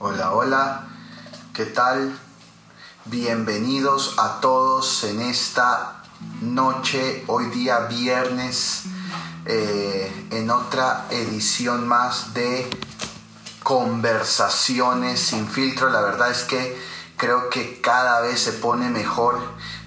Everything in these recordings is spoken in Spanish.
Hola, hola, ¿qué tal? Bienvenidos a todos en esta noche, hoy día viernes, eh, en otra edición más de Conversaciones sin filtro. La verdad es que creo que cada vez se pone mejor.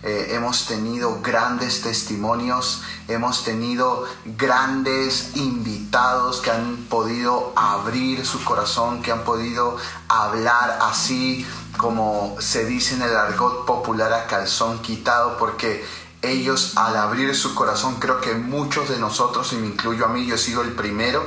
Eh, hemos tenido grandes testimonios, hemos tenido grandes invitados que han podido abrir su corazón, que han podido hablar así como se dice en el argot popular a calzón quitado, porque ellos al abrir su corazón, creo que muchos de nosotros, y me incluyo a mí, yo he sido el primero,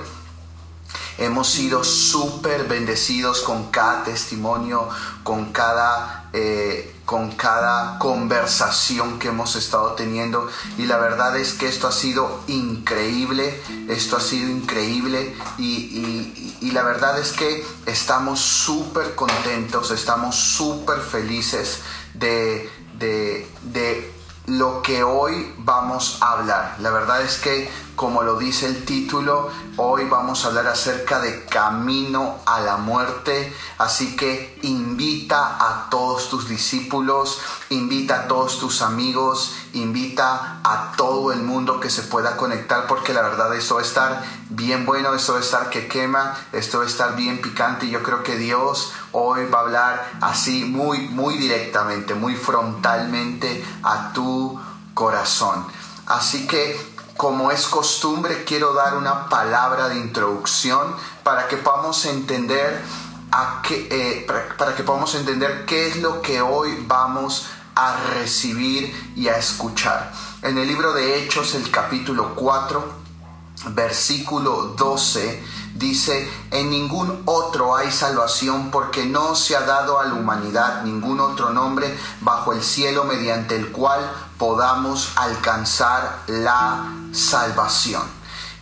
hemos sido súper bendecidos con cada testimonio, con cada, eh, con cada conversación que hemos estado teniendo. Y la verdad es que esto ha sido increíble, esto ha sido increíble y, la verdad es que estamos súper contentos, estamos súper felices de, de, de lo que hoy vamos a hablar. La verdad es que, como lo dice el título, hoy vamos a hablar acerca de camino a la muerte. Así que invita a todos tus discípulos, invita a todos tus amigos, invita a todo el mundo que se pueda conectar, porque la verdad esto va a estar bien bueno, esto va a estar que quema, esto va a estar bien picante. Y yo creo que Dios hoy va a hablar así muy, muy directamente, muy frontalmente a tu corazón. Así que, como es costumbre, quiero dar una palabra de introducción para que podamos entender a eh, para que podamos entender qué es lo que hoy vamos a recibir y a escuchar. En el libro de Hechos, el capítulo 4, versículo 12, dice, en ningún otro hay salvación porque no se ha dado a la humanidad ningún otro nombre bajo el cielo mediante el cual podamos alcanzar la salvación.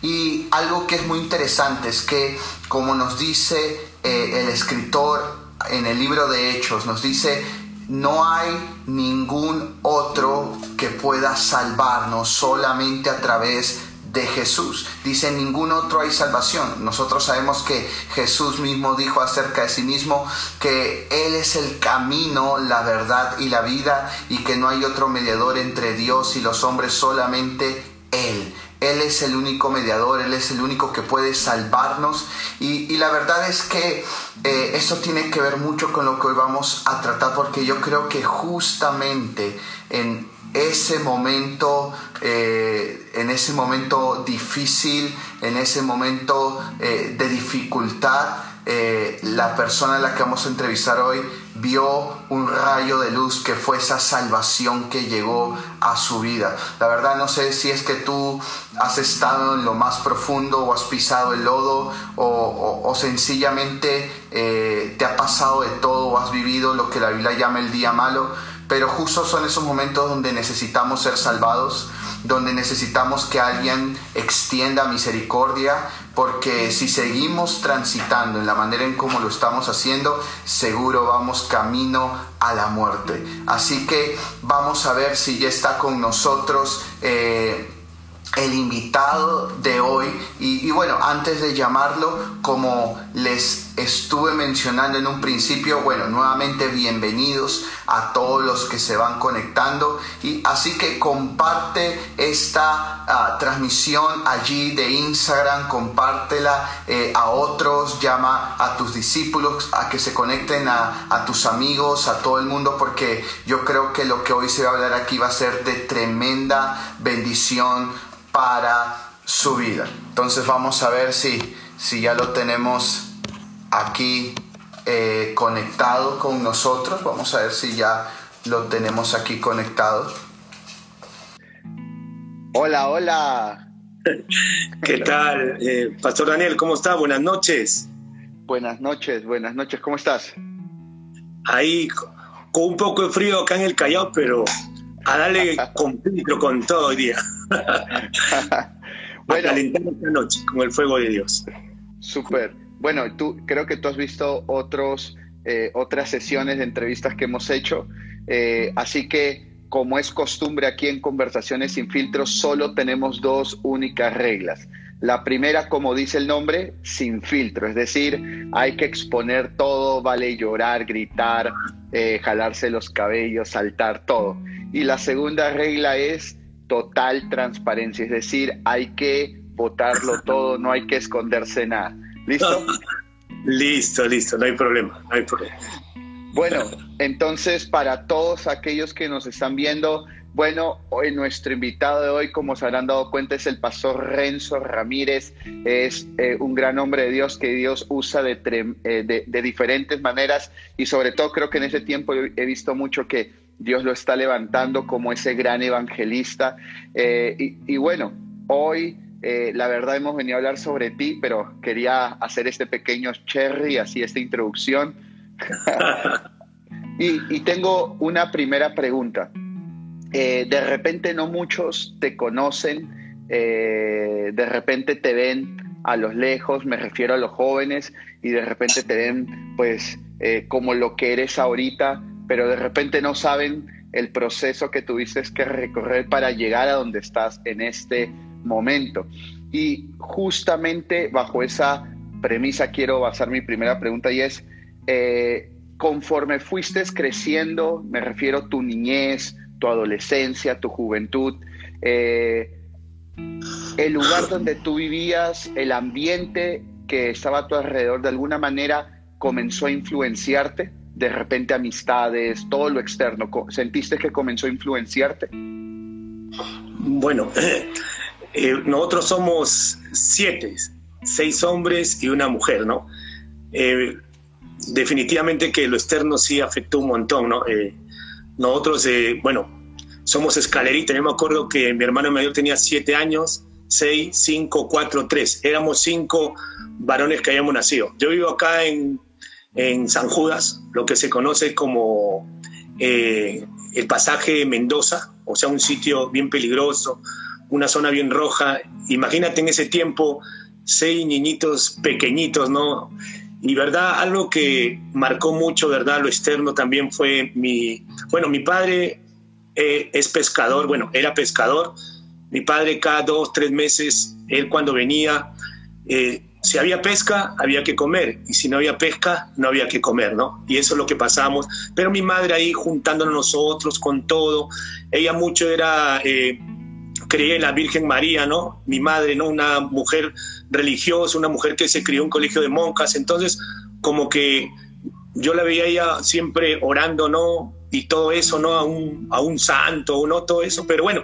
Y algo que es muy interesante es que, como nos dice eh, el escritor en el libro de Hechos, nos dice, no hay ningún otro que pueda salvarnos solamente a través de Jesús. Dice, ningún otro hay salvación. Nosotros sabemos que Jesús mismo dijo acerca de sí mismo que Él es el camino, la verdad y la vida y que no hay otro mediador entre Dios y los hombres, solamente Él. Él es el único mediador, Él es el único que puede salvarnos. Y, y la verdad es que eh, eso tiene que ver mucho con lo que hoy vamos a tratar, porque yo creo que justamente en ese momento, eh, en ese momento difícil, en ese momento eh, de dificultad, eh, la persona a la que vamos a entrevistar hoy vio un rayo de luz que fue esa salvación que llegó a su vida. La verdad no sé si es que tú has estado en lo más profundo o has pisado el lodo o, sencillamente te ha pasado de todo o has vivido lo que la Biblia llama el día malo pero justo son esos momentos donde necesitamos ser salvados, donde necesitamos que alguien extienda misericordia, porque si seguimos transitando en la manera en como lo estamos haciendo, seguro vamos camino a la muerte. Así que vamos a ver si ya está con nosotros. Eh, invitado de hoy. Y, bueno, antes de llamarlo, como les estuve mencionando en un principio, bueno, nuevamente bienvenidos a todos los que se van conectando. Y así que comparte esta ah, transmisión allí de Instagram, compártela eh, a otros, llama a tus discípulos a que se conecten a tus amigos, a todo el mundo, porque yo creo que lo que hoy se va a hablar aquí va a ser de tremenda bendición para su vida. Entonces vamos a ver si, si ya lo tenemos aquí eh, conectado con nosotros. Vamos a ver si ya lo tenemos aquí conectado. Hola, hola. ¿Qué tal? Eh, Pastor Daniel, ¿cómo está? Buenas noches. Buenas noches, buenas noches, ¿cómo estás? Ahí con un poco de frío acá en el Callao, pero a darle con, con todo hoy día. bueno, a esta noche con el fuego de Dios. Súper. Bueno, tú creo que tú has visto otros, eh, otras sesiones de entrevistas que hemos hecho, eh, así que como es costumbre aquí en Conversaciones sin filtros, solo tenemos dos únicas reglas. La primera, como dice el nombre, sin filtro, es decir, hay que exponer todo, vale llorar, gritar, eh, jalarse los cabellos, saltar, todo. Y la segunda regla es total transparencia, es decir, hay que votarlo todo, no hay que esconderse nada. ¿Listo? listo, listo, no hay problema, no hay problema. Bueno, entonces para todos aquellos que nos están viendo, bueno, hoy nuestro invitado de hoy, como se habrán dado cuenta, es el pastor Renzo Ramírez. Es eh, un gran hombre de Dios que Dios usa de, eh, de, diferentes maneras y sobre todo creo que en ese tiempo he visto mucho que Dios lo está levantando como ese gran evangelista. Eh, y, bueno, hoy la verdad hemos venido a hablar sobre ti, pero quería hacer este pequeño cherry, así esta introducción. y, y tengo una primera pregunta. Eh, de repente no muchos te conocen, eh, de repente te ven a los lejos, me refiero a los jóvenes, y de repente te ven pues eh, como lo que eres ahorita, pero de repente no saben el proceso que tuviste que recorrer para llegar a donde estás en este momento. Y justamente bajo esa premisa quiero basar mi primera pregunta y es, conforme fuiste creciendo, me refiero a tu niñez, tu adolescencia, tu juventud, eh, el lugar donde tú vivías, el ambiente que estaba a tu alrededor, de alguna manera comenzó a influenciarte, de repente amistades, todo lo externo, ¿sentiste que comenzó a influenciarte? Bueno, eh, nosotros somos siete, seis hombres y una mujer, ¿no? Eh, definitivamente que lo externo sí afectó un montón, ¿no? Nosotros, eh, bueno, somos escaleritas. Yo me acuerdo que mi hermano mayor tenía siete años, seis, cinco, cuatro, tres. Éramos cinco varones que habíamos nacido. Yo vivo acá en, en San Judas, lo que se conoce como eh, el pasaje Mendoza, o sea, un sitio bien peligroso, una zona bien roja. Imagínate en ese tiempo seis niñitos pequeñitos, ¿no? Y verdad, algo que marcó mucho, verdad, lo externo también fue mi, bueno, mi padre eh, es pescador, bueno, era pescador. Mi padre cada dos, tres meses, él cuando venía, eh, si había pesca, había que comer, y si no había pesca, no había que comer, ¿no? Y eso es lo que pasamos. Pero mi madre ahí juntándonos nosotros con todo, ella mucho era... Eh, creía en la Virgen María, ¿no? Mi madre, ¿no? Una mujer religiosa, una mujer que se crió en un colegio de monjas, entonces como que yo la veía ella siempre orando, ¿no? Y todo eso, ¿no? A un, a un santo, ¿no? Todo eso, pero bueno,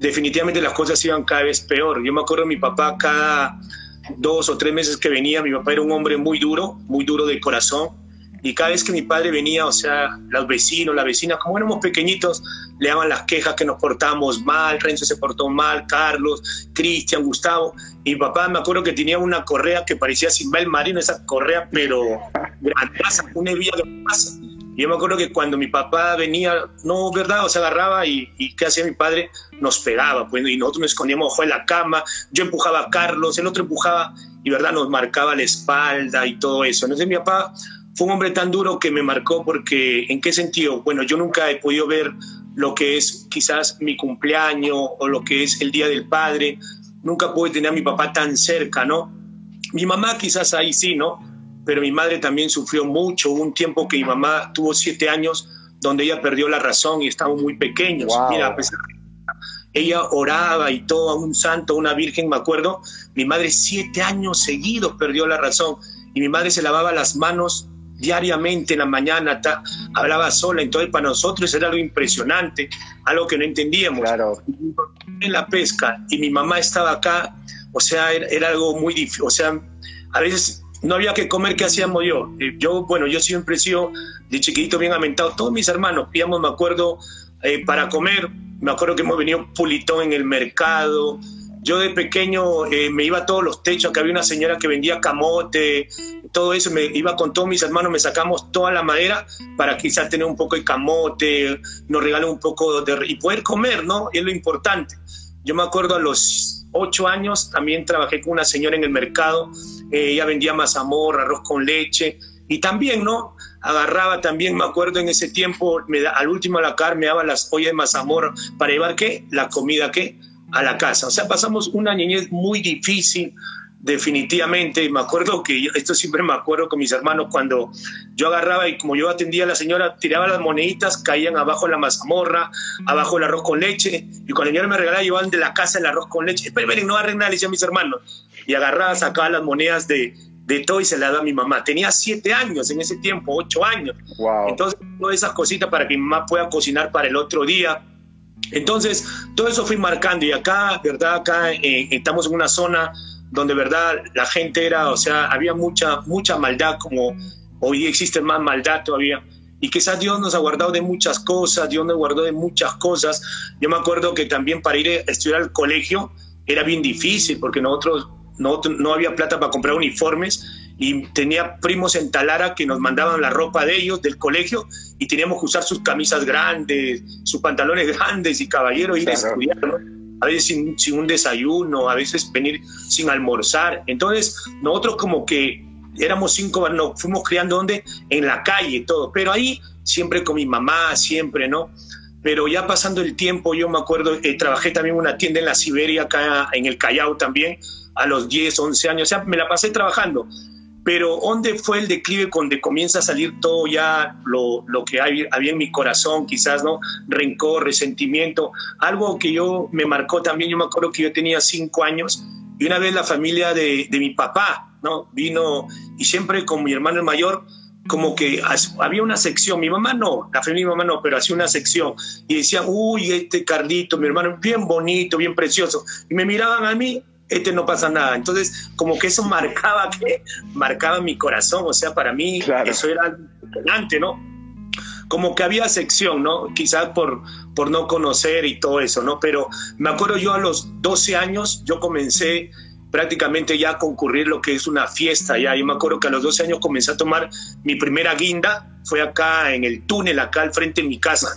definitivamente las cosas iban cada vez peor. Yo me acuerdo de mi papá cada dos o tres meses que venía, mi papá era un hombre muy duro, muy duro de corazón, y cada vez que mi padre venía, o sea, los vecinos, las vecinas, como éramos pequeñitos, le daban las quejas que nos portamos mal, Renzo se portó mal, Carlos, Cristian, Gustavo. Y mi papá me acuerdo que tenía una correa que parecía Simbel Marino, esa correa, pero grandiosa, una hebilla de masa. Y yo me acuerdo que cuando mi papá venía, no, ¿verdad? O se agarraba y, y ¿qué hacía mi padre? Nos pegaba, pues, y nosotros nos escondíamos bajo la cama, yo empujaba a Carlos, el otro empujaba y, ¿verdad? Nos marcaba la espalda y todo eso. Entonces mi papá fue un hombre tan duro que me marcó porque, ¿en qué sentido? Bueno, yo nunca he podido ver lo que es quizás mi cumpleaños o lo que es el Día del Padre. Nunca pude tener a mi papá tan cerca, ¿no? Mi mamá quizás ahí sí, ¿no? Pero mi madre también sufrió mucho. Hubo un tiempo que mi mamá tuvo siete años donde ella perdió la razón y estábamos muy pequeños. Mira, ella oraba y todo, a un santo, a una virgen, me acuerdo. Mi madre siete años seguidos perdió la razón y mi madre se lavaba las manos diariamente en la mañana, hablaba sola, entonces para nosotros era algo impresionante, algo que no entendíamos. Claro. En la pesca y mi mamá estaba acá, o sea, era, algo muy difícil, o sea, a veces no había que comer, ¿qué hacíamos yo? Eh, yo, bueno, yo siempre he sido de chiquitito bien aumentado, todos mis hermanos, íbamos, me acuerdo, eh, para comer, me acuerdo que hemos venido pulitón en el mercado, yo de pequeño eh, me iba a todos los techos, que había una señora que vendía camote, todo eso, me iba con todos mis hermanos, me sacamos toda la madera para quizás tener un poco de camote, nos regalan un poco de... y poder comer, ¿no? Es lo importante. Yo me acuerdo a los ocho años también trabajé con una señora en el mercado, eh, ella vendía mazamorra, arroz con leche, y también, ¿no? Agarraba también, me acuerdo en ese tiempo, me al último la carne me daba las ollas de mazamorra para llevar, ¿qué? La comida, ¿qué? a la casa. O sea, pasamos una niñez muy difícil, definitivamente. Me acuerdo que, esto siempre me acuerdo con mis hermanos, cuando yo agarraba y como yo atendía a la señora, tiraba las moneditas, caían abajo en la mazamorra, abajo el arroz con leche, y cuando la señora me regalaba, llevaban de la casa el arroz con leche. Esperen, no agarren nada, le decía a mis hermanos. Y agarraba, sacaba las monedas de, de todo y se la daba a mi mamá. Tenía siete años en ese tiempo, ocho años. Entonces, todas esas cositas para que mi mamá pueda cocinar para el otro día. Entonces, todo eso fui marcando y acá, ¿verdad? Acá eh, estamos en una zona donde, ¿verdad? La gente era, o sea, había mucha, mucha maldad, como hoy existe más maldad todavía. Y quizás Dios nos ha guardado de muchas cosas, Dios nos guardó de muchas cosas. Yo me acuerdo que también para ir a estudiar al colegio era bien difícil porque nosotros no, no había plata para comprar uniformes y tenía primos en Talara que nos mandaban la ropa de ellos, del colegio, y teníamos que usar sus camisas grandes, sus pantalones grandes y caballero ir a estudiar, a veces sin, un desayuno, a veces venir sin almorzar. Entonces, nosotros como que éramos cinco, nos fuimos criando donde en la calle, todo, pero ahí siempre con mi mamá, siempre, ¿no? Pero ya pasando el tiempo, yo me acuerdo, eh, trabajé también en una tienda en la Siberia, en el Callao también, a los 10, 11 años, o sea, me la pasé trabajando. Pero ¿dónde fue el declive donde comienza a salir todo ya lo, lo que hay, había en mi corazón, quizás, ¿no? Rencor, resentimiento, algo que yo me marcó también, yo me acuerdo que yo tenía 5 años y una vez la familia de, de mi papá, ¿no? Vino y siempre con mi hermano mayor, como que había una sección, mi mamá no, la familia de mi mamá no, pero hacía una sección y decían, uy, este Carlito, mi hermano, bien bonito, bien precioso. Y me miraban a mí este no pasa nada. Entonces, como que eso marcaba que marcaba mi corazón, o sea, para mí eso era importante, ¿no? Como que había sección, ¿no? Quizás por, por no conocer y todo eso, ¿no? Pero me acuerdo yo a los 12 años, yo comencé prácticamente ya a concurrir lo que es una fiesta, ya. Yo me acuerdo que a los 12 años comencé a tomar mi primera guinda, fue acá en el túnel, acá al frente de mi casa.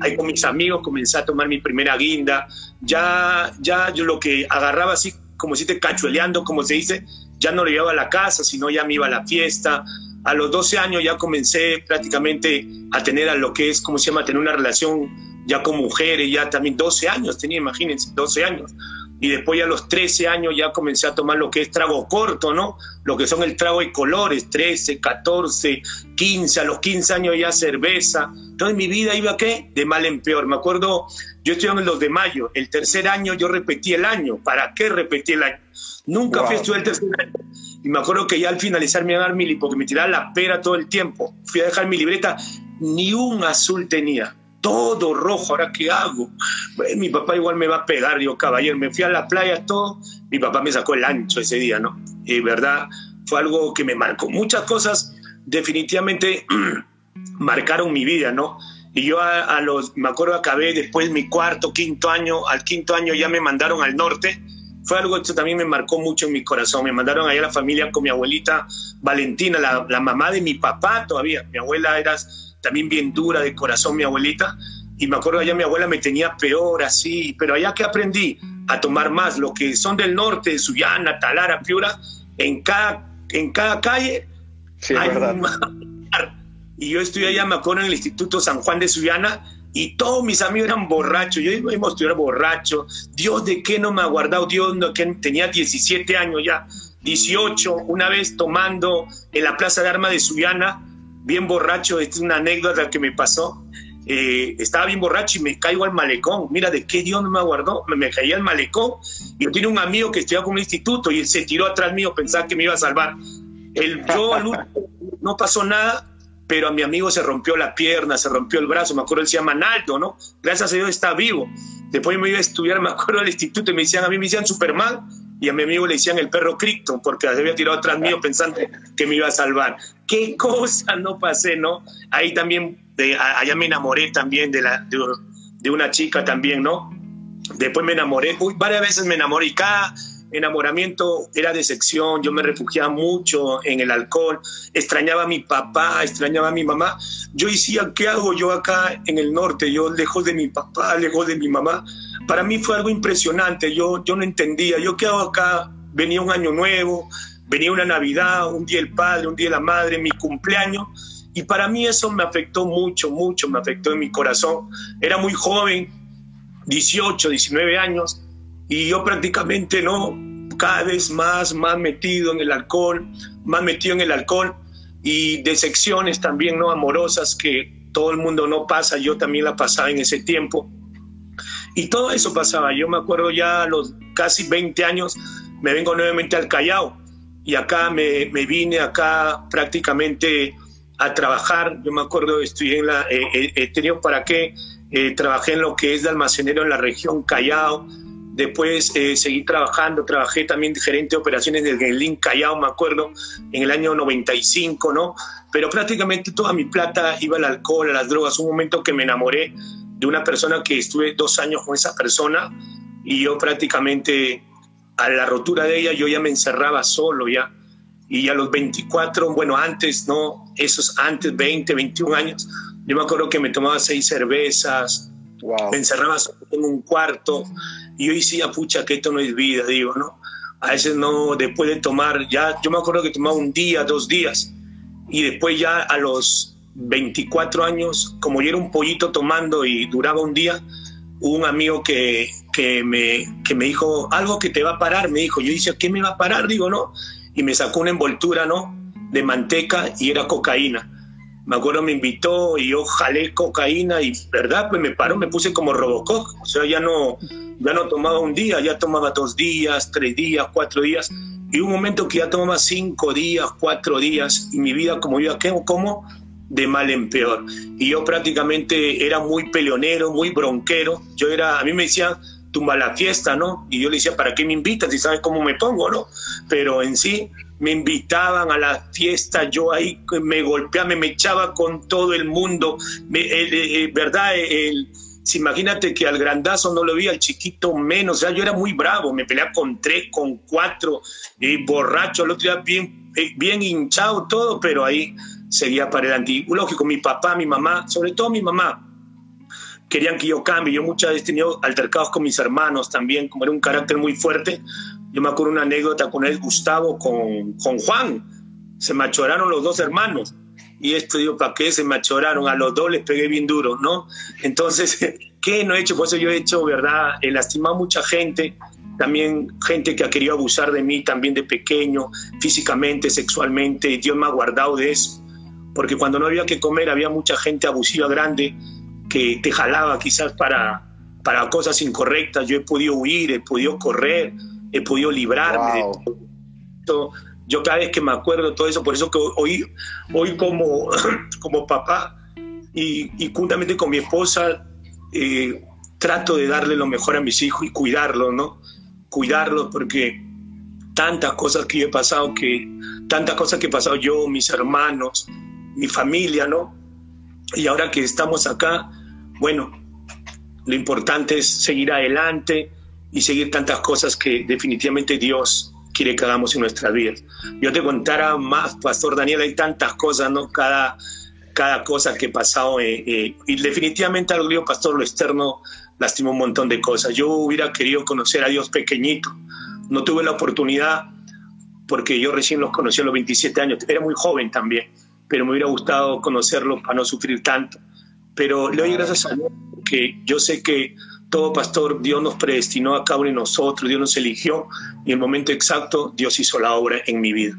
Ahí con mis amigos comencé a tomar mi primera guinda. Ya, ya yo lo que agarraba así como si te cachueleando, como se dice, ya no lo llevaba a la casa, sino ya me iba a la fiesta. A los 12 años ya comencé prácticamente a tener a lo que es, como se llama?, tener una relación ya con mujeres, ya también 12 años tenía, imagínense, 12 años. Y después ya a los 13 años ya comencé a tomar lo que es trago corto, ¿no? Lo que son el trago de colores, 13, 14, 15, a los 15 años ya cerveza. Entonces mi vida iba, ¿qué? De mal en peor. Me acuerdo yo estoy en los de mayo. El tercer año yo repetí el año. ¿Para qué repetí el año? Nunca fui a estudiar el tercer año. Y me acuerdo que ya al finalizar mi mili, porque me tiraba la pera todo el tiempo, fui a dejar mi libreta, ni un azul tenía. Todo rojo, ¿ahora qué hago? mi papá igual me va a pegar, yo caballero, me fui a la playa, todo. Mi papá me sacó el ancho ese día, ¿no? Y verdad, fue algo que me marcó. Muchas cosas definitivamente marcaron mi vida, ¿no? Y yo a, los, me acuerdo, acabé después mi cuarto, quinto año, al quinto año ya me mandaron al norte. Fue algo que también me marcó mucho en mi corazón. Me mandaron allá a la familia con mi abuelita Valentina, la, la mamá de mi papá todavía. Mi abuela era también bien dura de corazón, mi abuelita. Y me acuerdo allá mi abuela me tenía peor, así. Pero allá que aprendí a tomar más, lo que son del norte, Sullana, Talara, Piura, en cada, en cada calle sí, hay verdad. Y yo estudié allá, me acuerdo, en el Instituto San Juan de Suyana, y todos mis amigos eran borrachos. Yo iba a estudiar borracho. Dios, ¿de qué no me ha guardado? Dios, no, que tenía 17 años ya, 18, una vez tomando en la Plaza de Armas de Suyana, bien borracho, esta es una anécdota que me pasó. Eh, estaba bien borracho y me caigo al malecón. Mira, ¿de qué Dios no me guardó? Me, me caí al malecón. Y yo tenía un amigo que estudiaba con el instituto y él se tiró atrás mío, pensaba que me iba a salvar. El, yo al último no pasó nada pero a mi amigo se rompió la pierna, se rompió el brazo, me acuerdo, él se llama Naldo, ¿no? Gracias a Dios está vivo. Después me iba a estudiar, me acuerdo, al instituto y me decían, a mí me decían Superman y a mi amigo le decían el perro Krypton porque se había tirado atrás mío pensando que me iba a salvar. ¿Qué cosa no pasé, no? Ahí también, allá me enamoré también de, la, de, una chica también, ¿no? Después me enamoré, uy, varias veces me enamoré y cada enamoramiento era de sección, yo me refugiaba mucho en el alcohol, extrañaba a mi papá, extrañaba a mi mamá. Yo decía, ¿qué hago yo acá en el norte? Yo lejos de mi papá, lejos de mi mamá. Para mí fue algo impresionante, yo, yo no entendía, yo hago acá, venía un año nuevo, venía una Navidad, un día el padre, un día la madre, mi cumpleaños. Y para mí eso me afectó mucho, mucho, me afectó en mi corazón. Era muy joven, 18, 19 años, y yo prácticamente no, cada vez más, más metido en el alcohol, más metido en el alcohol y de secciones también no amorosas que todo el mundo no pasa, yo también la pasaba en ese tiempo. Y todo eso pasaba, yo me acuerdo ya a los casi 20 años, me vengo nuevamente al Callao y acá me, me vine acá prácticamente a trabajar, yo me acuerdo, estudié en la, eh, eh, tenido para qué, eh, trabajé en lo que es de almacenero en la región Callao, Después eh, seguí trabajando, trabajé también gerente de operaciones del Gelín Callao, me acuerdo, en el año 95, ¿no? Pero prácticamente toda mi plata iba al alcohol, a las drogas. Un momento que me enamoré de una persona que estuve dos años con esa persona y yo prácticamente a la rotura de ella yo ya me encerraba solo ya. Y a los 24, bueno, antes, ¿no? Esos antes, 20, 21 años, yo me acuerdo que me tomaba seis cervezas, me encerraba en un cuarto y yo decía, pucha, que esto no es vida, digo, ¿no? A veces no, después de tomar, ya, yo me acuerdo que tomaba un día, dos días, y después ya a los 24 años, como yo era un pollito tomando y duraba un día, un amigo que, que, me, que me dijo, algo que te va a parar, me dijo, yo decía, ¿qué me va a parar? Digo, ¿no? Y me sacó una envoltura, ¿no? De manteca y era cocaína me acuerdo me invitó y yo jalé cocaína y, ¿verdad? Pues me paró, me puse como Robocop, o sea, ya no, ya no tomaba un día, ya tomaba dos días, tres días, cuatro días, y un momento que ya tomaba cinco días, cuatro días, y mi vida como yo, como de mal en peor. Y yo prácticamente era muy peleonero, muy bronquero, yo era, a mí me decían, tumba la fiesta, ¿no? Y yo le decía, ¿para qué me invitas si sabes cómo me pongo, no? Pero en sí, me invitaban a la fiesta, yo ahí me golpeaba, me echaba con todo el mundo, ¿verdad? El, imagínate que al grandazo no lo vi, al chiquito menos, o sea, yo era muy bravo, me peleaba con tres, con cuatro, y borracho, el otro día bien, eh, bien hinchado todo, pero ahí seguía para adelante. Lógico, mi papá, mi mamá, sobre todo mi mamá, querían que yo cambie. Yo muchas veces he tenido altercados con mis hermanos también, como era un carácter muy fuerte, yo me acuerdo una anécdota con él, Gustavo, con, con Juan. Se machoraron los dos hermanos. Y esto digo, ¿para qué se machoraron? A los dos les pegué bien duro, ¿no? Entonces, ¿qué no he hecho? Por eso yo he hecho, ¿verdad? He lastimado mucha gente, también gente que ha querido abusar de mí también de pequeño, físicamente, sexualmente, y Dios me ha guardado de eso. Porque cuando no había que comer había mucha gente abusiva grande que te jalaba quizás para, para cosas incorrectas. Yo he podido huir, he podido correr, he podido librarme de todo. Yo cada vez que me acuerdo de todo eso, por eso que hoy, hoy como, como papá y, y juntamente con mi esposa eh, trato de darle lo mejor a mis hijos y cuidarlos, ¿no? Cuidarlos porque tantas cosas que yo he pasado, que, tantas cosas que he pasado yo, mis hermanos, mi familia, ¿no? Y ahora que estamos acá, bueno, lo importante es seguir adelante, y seguir tantas cosas que definitivamente Dios quiere que hagamos en nuestras vidas. Yo te contara más, Pastor Daniel, hay tantas cosas, ¿no? Cada, cada cosa que he pasado eh, eh, y definitivamente al río Pastor, lo externo lastimó un montón de cosas. Yo hubiera querido conocer a Dios pequeñito, no tuve la oportunidad porque yo recién los conocí a los 27 años, era muy joven también, pero me hubiera gustado conocerlos para no sufrir tanto. Pero le doy gracias a Dios porque yo sé que todo pastor, Dios nos predestinó a cada uno de nosotros, Dios nos eligió y en el momento exacto Dios hizo la obra en mi vida.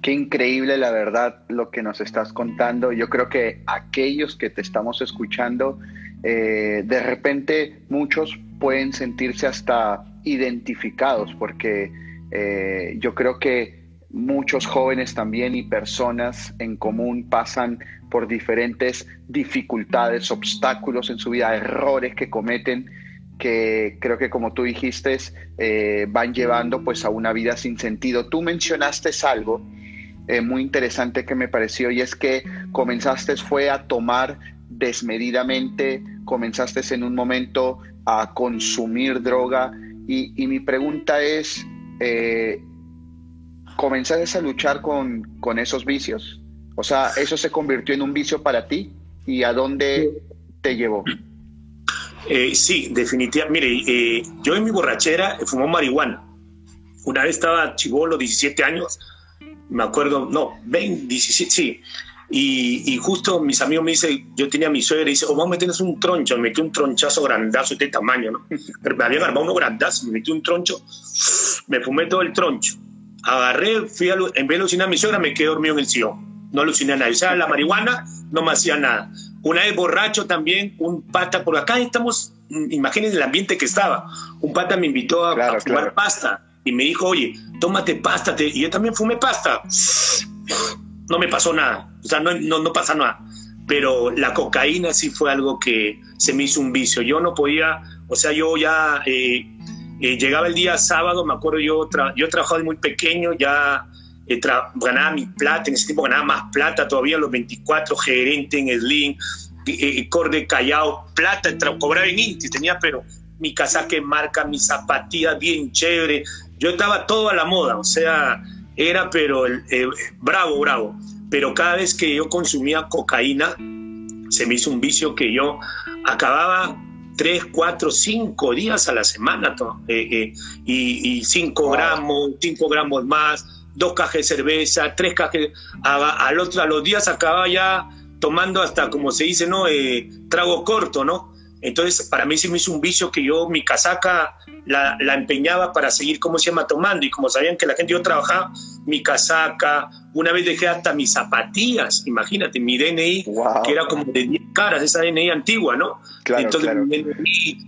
Qué increíble la verdad lo que nos estás contando. Yo creo que aquellos que te estamos escuchando, eh, de repente muchos pueden sentirse hasta identificados porque eh, yo creo que muchos jóvenes también y personas en común pasan por diferentes dificultades, obstáculos en su vida, errores que cometen que creo que como tú dijiste eh, van llevando pues a una vida sin sentido. Tú mencionaste algo eh, muy interesante que me pareció y es que comenzaste fue a tomar desmedidamente, comenzaste en un momento a consumir droga y, mi pregunta es, eh, ¿comenzaste a luchar con, con esos vicios? O sea, eso se convirtió en un vicio para ti y a dónde te llevó. Eh, sí, definitivamente. Mire, eh, yo en mi borrachera fumó marihuana. Una vez estaba chivolo, 17 años, me acuerdo, no, 20, 17, sí. Y, justo mis amigos me dicen, yo tenía a mi suegra y dice, oh, vamos a meternos un troncho. Me metí un tronchazo grandazo de este tamaño, ¿no? Pero me había armado uno grandazo, me metí un troncho, me fumé todo el troncho. Agarré, fui a, en vez de alucinar a mi suegra, me quedé dormido en el sillón. No aluciné a nadie. O sea, la marihuana no me hacía nada. Una vez borracho también, un pata, por acá estamos, imagínense el ambiente que estaba. Un pata me invitó a, fumar pasta y me dijo, oye, tómate pasta. Y yo también fumé pasta no me pasó nada, o sea, no, no, pasa nada. Pero la cocaína sí fue algo que se me hizo un vicio. Yo no podía, o sea, yo ya eh, eh, llegaba el día sábado, me acuerdo, yo, tra yo trabajaba de muy pequeño, ya eh, ganaba mi plata, en ese tiempo ganaba más plata todavía, los 24, gerente en Slim, eh, Corde Callao, plata, cobraba en Inti, tenía pero mi casaque marca, mis zapatillas bien chévere, yo estaba todo a la moda, o sea, era pero el, eh, bravo, bravo. Pero cada vez que yo consumía cocaína, se me hizo un vicio que yo acababa tres, cuatro, cinco días a la semana eh, eh, y, cinco gramos, cinco gramos más, dos cajas de cerveza, tres cajas, a, al otro, a los días acababa ya tomando hasta, como se dice, ¿no? trago corto, ¿no? Entonces, para mí se me hizo un vicio que yo mi casaca la, empeñaba para seguir, ¿cómo se llama?, tomando. Y como sabían que la gente yo trabajaba, mi casaca, una vez dejé hasta mis zapatillas, imagínate, mi DNI, que era como de 10 caras, esa DNI antigua, ¿no? entonces,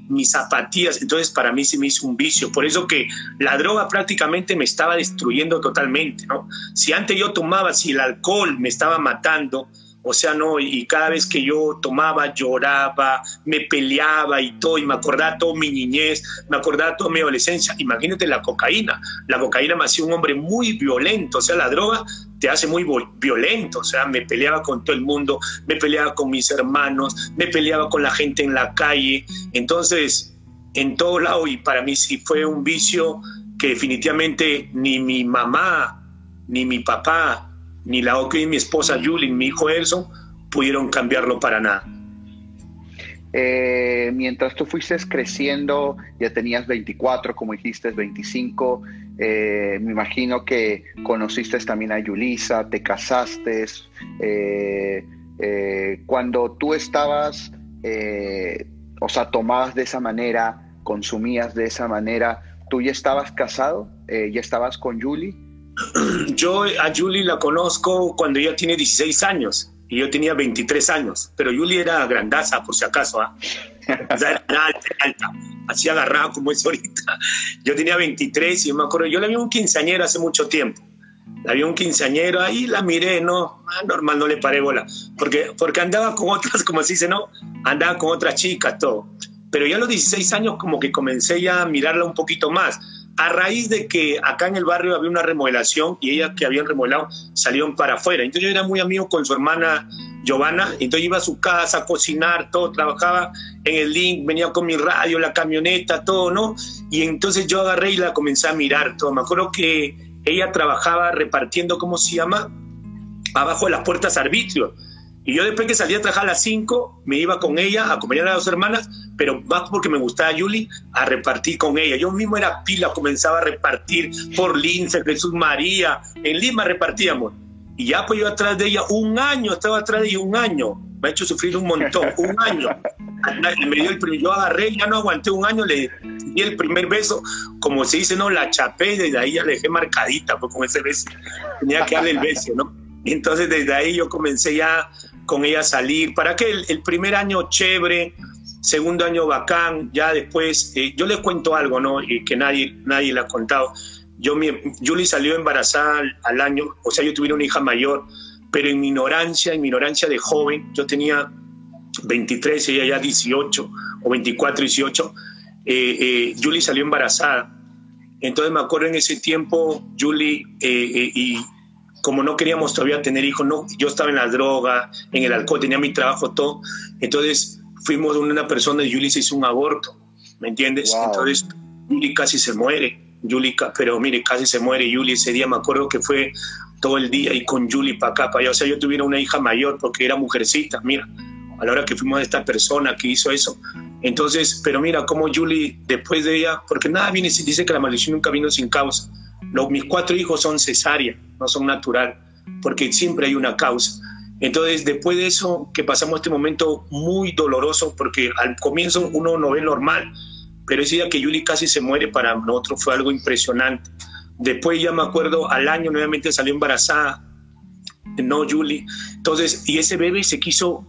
mis zapatillas, entonces para mí se me hizo un vicio. Por eso que la droga prácticamente me estaba destruyendo totalmente, ¿no? Si antes yo tomaba, si el alcohol me estaba matando, o sea, no, y cada vez que yo tomaba, lloraba, me peleaba y todo, y me acordaba toda mi niñez, me acordaba toda mi adolescencia. Imagínate la cocaína. La cocaína me hacía un hombre muy violento, o sea, la droga te hace muy violento, o sea, me peleaba con todo el mundo, me peleaba con mis hermanos, me peleaba con la gente en la calle. Entonces, en todo lado, y para mí sí fue un vicio que definitivamente ni mi mamá, ni mi papá, ni la OCRE, ni mi esposa Julie, mi hijo Elson pudieron cambiarlo para nada. Eh, mientras tú fuiste creciendo, ya tenías 24, como dijiste, 25, eh, me imagino que conociste también a Yulisa, te casaste. Eh, cuando tú estabas, o sea, tomabas de esa manera, consumías de esa manera, ¿tú ya estabas casado? ¿Ya estabas con Julie? Yo a Julie la conozco cuando ella tiene 16 años y yo tenía 23 años, pero Julie era grandaza, por si acaso, ¿ah? O sea, era alta, alta, así agarrada como es ahorita. Yo tenía 23 y me acuerdo, yo la vi un quinceañero hace mucho tiempo. La vi un quinceañero, ahí la miré, no, ah, normal, no le paré bola, porque, porque andaba con otras, como se dice, ¿no? Andaba con otras chicas, todo. Pero ya a los 16 años como que comencé ya a mirarla un poquito más a raíz de que acá en el barrio había una remodelación y ellas que habían remodelado salieron para afuera. Entonces yo era muy amigo con su hermana Giovanna, entonces iba a su casa a cocinar, todo, trabajaba en el link, venía con mi radio, la camioneta, todo, ¿no? Y entonces yo agarré y la comencé a mirar todo. Me acuerdo que ella trabajaba repartiendo, ¿cómo se llama? Abajo de las puertas arbitrio. Y yo después que salía a trabajar a las 5, me iba con ella a acompañar a las dos hermanas, pero más porque me gustaba Yuli, a repartir con ella. Yo mismo era pila, comenzaba a repartir por Lince, Jesús María. En Lima repartíamos. Y ya pues yo atrás de ella un año, estaba atrás de ella un año. Me ha hecho sufrir un montón, un año. Me dio el, yo agarré, ya no aguanté un año, le di el primer beso, como se dice, no, la chapé desde ahí ya le dejé marcadita pues, con ese beso. Tenía que darle el beso, ¿no? Entonces desde ahí yo comencé ya con ella salir. ¿Para que el, primer año chévere, segundo año bacán, ya después, eh, yo les cuento algo, ¿no? Y que nadie, nadie le ha contado. Yo, mi, Julie salió embarazada al, año, o sea, yo tuve una hija mayor, pero en mi ignorancia, en mi ignorancia de joven, yo tenía 23, ella ya 18, o 24, 18, eh, eh, Julie salió embarazada. Entonces me acuerdo en ese tiempo, Julie y como no queríamos todavía tener hijos, no, yo estaba en la droga, en el alcohol, tenía mi trabajo, todo. Entonces fuimos una persona y Julie se hizo un aborto, ¿me entiendes? Entonces Julie casi se muere, Julie, pero mire, casi se muere Julie ese día, me acuerdo que fue todo el día y con Julie para acá, para allá. O sea, yo tuviera una hija mayor porque era mujercita, mira, a la hora que fuimos a esta persona que hizo eso. Entonces, pero mira cómo Julie, después de ella, porque nada viene, dice que la maldición nunca vino sin causa mis cuatro hijos son cesárea, no son natural, porque siempre hay una causa. Entonces, después de eso, que pasamos este momento muy doloroso, porque al comienzo uno no ve normal, pero ese día que Julie casi se muere para nosotros fue algo impresionante. Después ya me acuerdo, al año nuevamente salió embarazada, no Julie. Entonces, y ese bebé se quiso,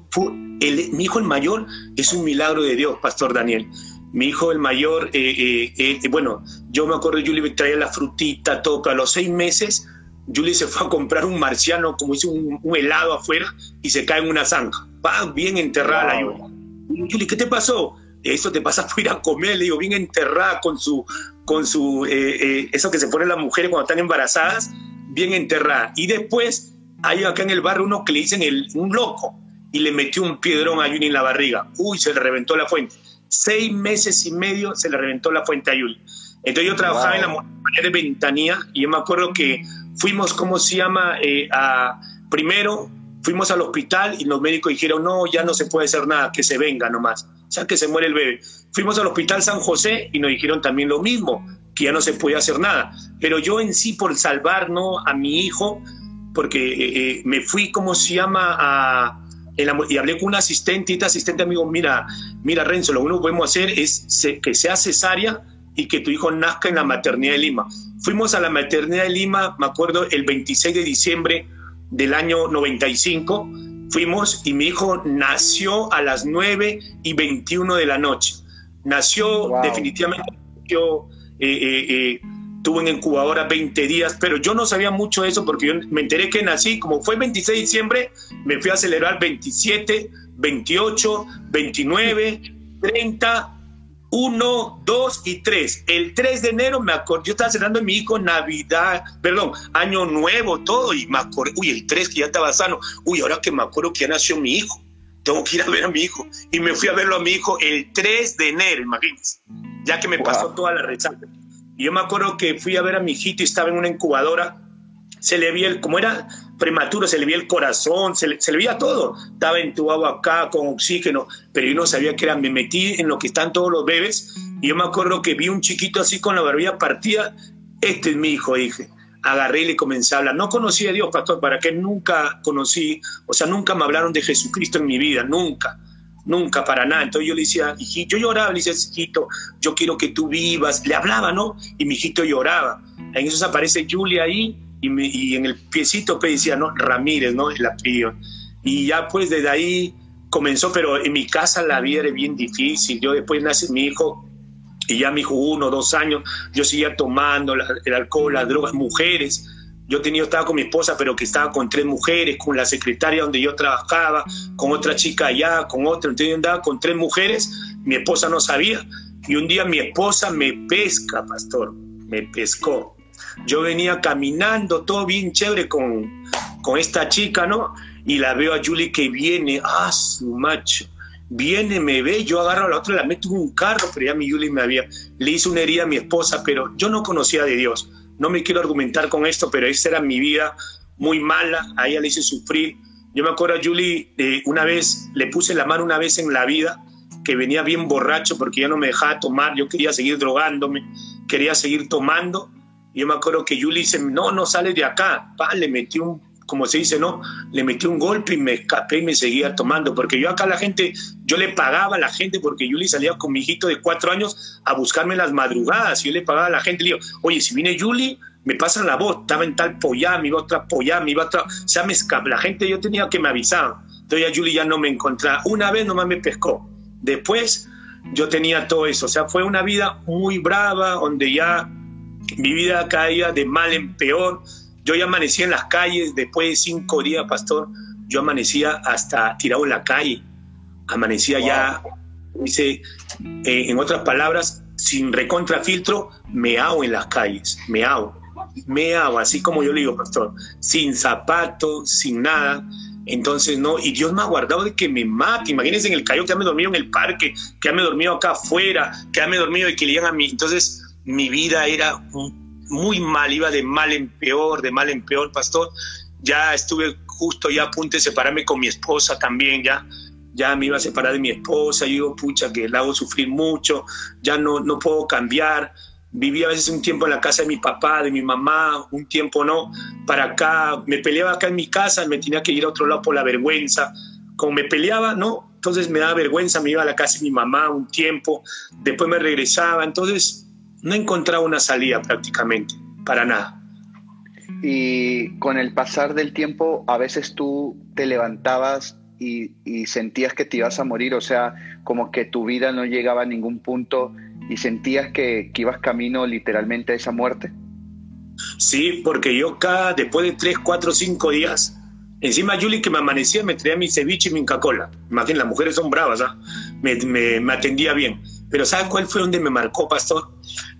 el, mi hijo el mayor es un milagro de Dios, Pastor Daniel. Mi hijo el mayor, eh, eh, eh, bueno, yo me acuerdo, Julie traía la frutita, todo, pero a los seis meses Julie se fue a comprar un marciano, como dice, un, helado afuera y se cae en una zanja. Va bien enterrada la Julie. Julie, ¿qué te pasó? Esto te pasa por ir a comer, le digo, bien enterrada con su, con su, eso que se ponen las mujeres cuando están embarazadas, bien enterrada. Y después hay acá en el barrio uno que le dicen el, un loco y le metió un piedrón a Julie en la barriga. Uy, se le reventó la fuente. Seis meses y medio se le reventó la fuente a Julie. Entonces yo trabajaba en la municipalidad de Ventanía y yo me acuerdo que fuimos, ¿cómo se llama? Eh, a, primero fuimos al hospital y los médicos dijeron, no, ya no se puede hacer nada, que se venga nomás, o sea, que se muere el bebé. Fuimos al hospital San José y nos dijeron también lo mismo, que ya no se podía hacer nada. Pero yo en sí, por salvar ¿no? a mi hijo, porque eh, eh, me fui, ¿cómo se llama? A, y hablé con un asistente y este asistente amigo, mira, mira Renzo, lo único que podemos hacer es que sea cesárea y que tu hijo nazca en la maternidad de Lima. Fuimos a la maternidad de Lima, me acuerdo, el 26 de diciembre del año 95. Fuimos y mi hijo nació a las 9 y 21 de la noche. Nació definitivamente, eh, eh, eh, tuve en incubadora 20 días, pero yo no sabía mucho de eso porque yo me enteré que nací, como fue el 26 de diciembre, me fui a celebrar 27, 28, 29, 30, 1, 2 y 3. El 3 de enero me acuerdo, yo estaba celebrando mi hijo Navidad, perdón, Año Nuevo, todo, y me acuerdo, uy, el 3 que ya estaba sano, uy, ahora que me acuerdo que ya nació mi hijo, tengo que ir a ver a mi hijo. Y me fui a verlo a mi hijo el 3 de enero, imagínense, ya que me pasó toda la resaca. Y yo me acuerdo que fui a ver a mi hijito y estaba en una incubadora, se le veía, el, como era prematuro, se le veía el corazón, se le, se le veía todo. Estaba entubado acá con oxígeno, pero yo no sabía que era. Me metí en lo que están todos los bebés y yo me acuerdo que vi un chiquito así con la barbilla partida. Este es mi hijo, dije. Agarré y le a hablar. No conocía a Dios, pastor, para que nunca conocí, o sea, nunca me hablaron de Jesucristo en mi vida, nunca nunca para nada. Entonces yo le decía, hijito, yo lloraba, le decía, hijito, yo quiero que tú vivas. Le hablaba, ¿no? Y mi hijito lloraba. En eso aparece Julia ahí y, en el piecito pues, decía, ¿no? Ramírez, ¿no? El apellido. Y ya pues desde ahí comenzó, pero en mi casa la vida era bien difícil. Yo después nace mi hijo y ya mi hijo uno, dos años, yo seguía tomando el alcohol, las drogas, mujeres. Yo tenía, estaba con mi esposa, pero que estaba con tres mujeres, con la secretaria donde yo trabajaba, con otra chica allá, con otra. Entonces yo andaba con tres mujeres, mi esposa no sabía. Y un día mi esposa me pesca, pastor, me pescó yo venía caminando, todo bien chévere con, con esta chica, ¿no? Y la veo a Julie que viene, ah, su macho, viene, me ve, yo agarro a la otra, la meto en un carro, pero ya mi Julie me había, le hizo una herida a mi esposa, pero yo no conocía de Dios. No me quiero argumentar con esto, pero esa era mi vida muy mala, a ella le hice sufrir. Yo me acuerdo a Julie, una vez, le puse la mano una vez en la vida, que venía bien borracho porque ya no me dejaba tomar, yo quería seguir drogándome, quería seguir tomando, yo me acuerdo que Yuli dice, no, no sale de acá. Pa, le metí un, como se dice, no, le metí un golpe y me escapé y me seguía tomando. Porque yo acá la gente, yo le pagaba a la gente porque Yuli salía con mi hijito de cuatro años a buscarme las madrugadas. Yo le pagaba a la gente, le digo, oye, si viene Yuli, me pasan la voz, estaba en tal me iba a otra me iba a otra, o sea, me escapé. La gente yo tenía que me avisar. Entonces ya Yuli ya no me encontraba. Una vez nomás me pescó. Después yo tenía todo eso. O sea, fue una vida muy brava, donde ya mi vida caía de mal en peor. Yo ya amanecía en las calles, después de cinco días, pastor, yo amanecía hasta tirado en la calle. Amanecía ya, dice, eh, en otras palabras, sin recontrafiltro, me hago en las calles, me hago, me hago, así como yo le digo, pastor, sin zapatos, sin nada. Entonces, no, y Dios me ha guardado de que me mate. Imagínense en el cayo que ya me dormido en el parque, que ya me dormido acá afuera, que ya me dormido y que le a mí. Entonces, mi vida era muy mal, iba de mal en peor, de mal en peor, pastor. Ya estuve justo ya a separarme con mi esposa también, ya ya me iba a separar de mi esposa, yo digo, pucha, que la hago sufrir mucho, ya no, no puedo cambiar. vivía a veces un tiempo en la casa de mi papá, de mi mamá, un tiempo no, para acá, me peleaba acá en mi casa, me tenía que ir a otro lado por la vergüenza, como me peleaba, ¿no? Entonces me daba vergüenza, me iba a la casa de mi mamá un tiempo, después me regresaba, entonces no encontraba una salida prácticamente, para nada. Y con el pasar del tiempo, a veces tú te levantabas y, y, sentías que te ibas a morir, o sea, como que tu vida no llegaba a ningún punto y sentías que, que ibas camino literalmente a esa muerte? Sí, porque yo cada, después de tres, cuatro, cinco días, encima Julie que me amanecía me traía mi ceviche y mi Coca-Cola. Imagínate, las mujeres son bravas, ¿ah? me, me, me, atendía bien. Pero ¿sabes cuál fue donde me marcó, pastor?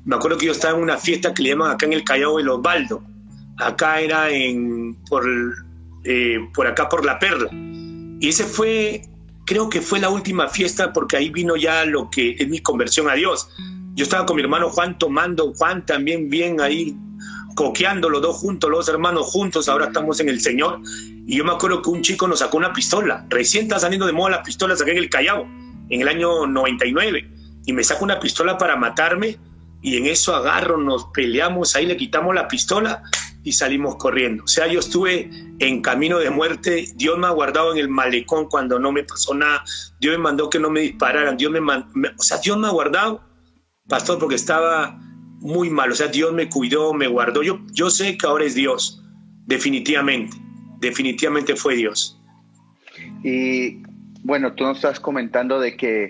Me acuerdo que yo estaba en una fiesta que le llaman acá en el Callao el Osvaldo. Acá era en, por, eh, por acá por La Perla. Y ese fue creo que fue la última fiesta porque ahí vino ya lo que es mi conversión a Dios. Yo estaba con mi hermano Juan tomando, Juan también bien ahí coqueando los dos juntos, los dos hermanos juntos, ahora estamos en el Señor. Y yo me acuerdo que un chico nos sacó una pistola, recién está saliendo de moda la pistola, saqué en el Callao, en el año 99, y me sacó una pistola para matarme, y en eso agarro, nos peleamos, ahí le quitamos la pistola y salimos corriendo. O sea, yo estuve en camino de muerte, Dios me ha guardado en el malecón cuando no me pasó nada, Dios me mandó que no me dispararan, Dios me, o sea, Dios me ha guardado, pastor, porque estaba muy mal, o sea, Dios me cuidó, me guardó. Yo, yo sé que ahora es Dios, definitivamente, definitivamente fue Dios. Y bueno, tú nos estás comentando de que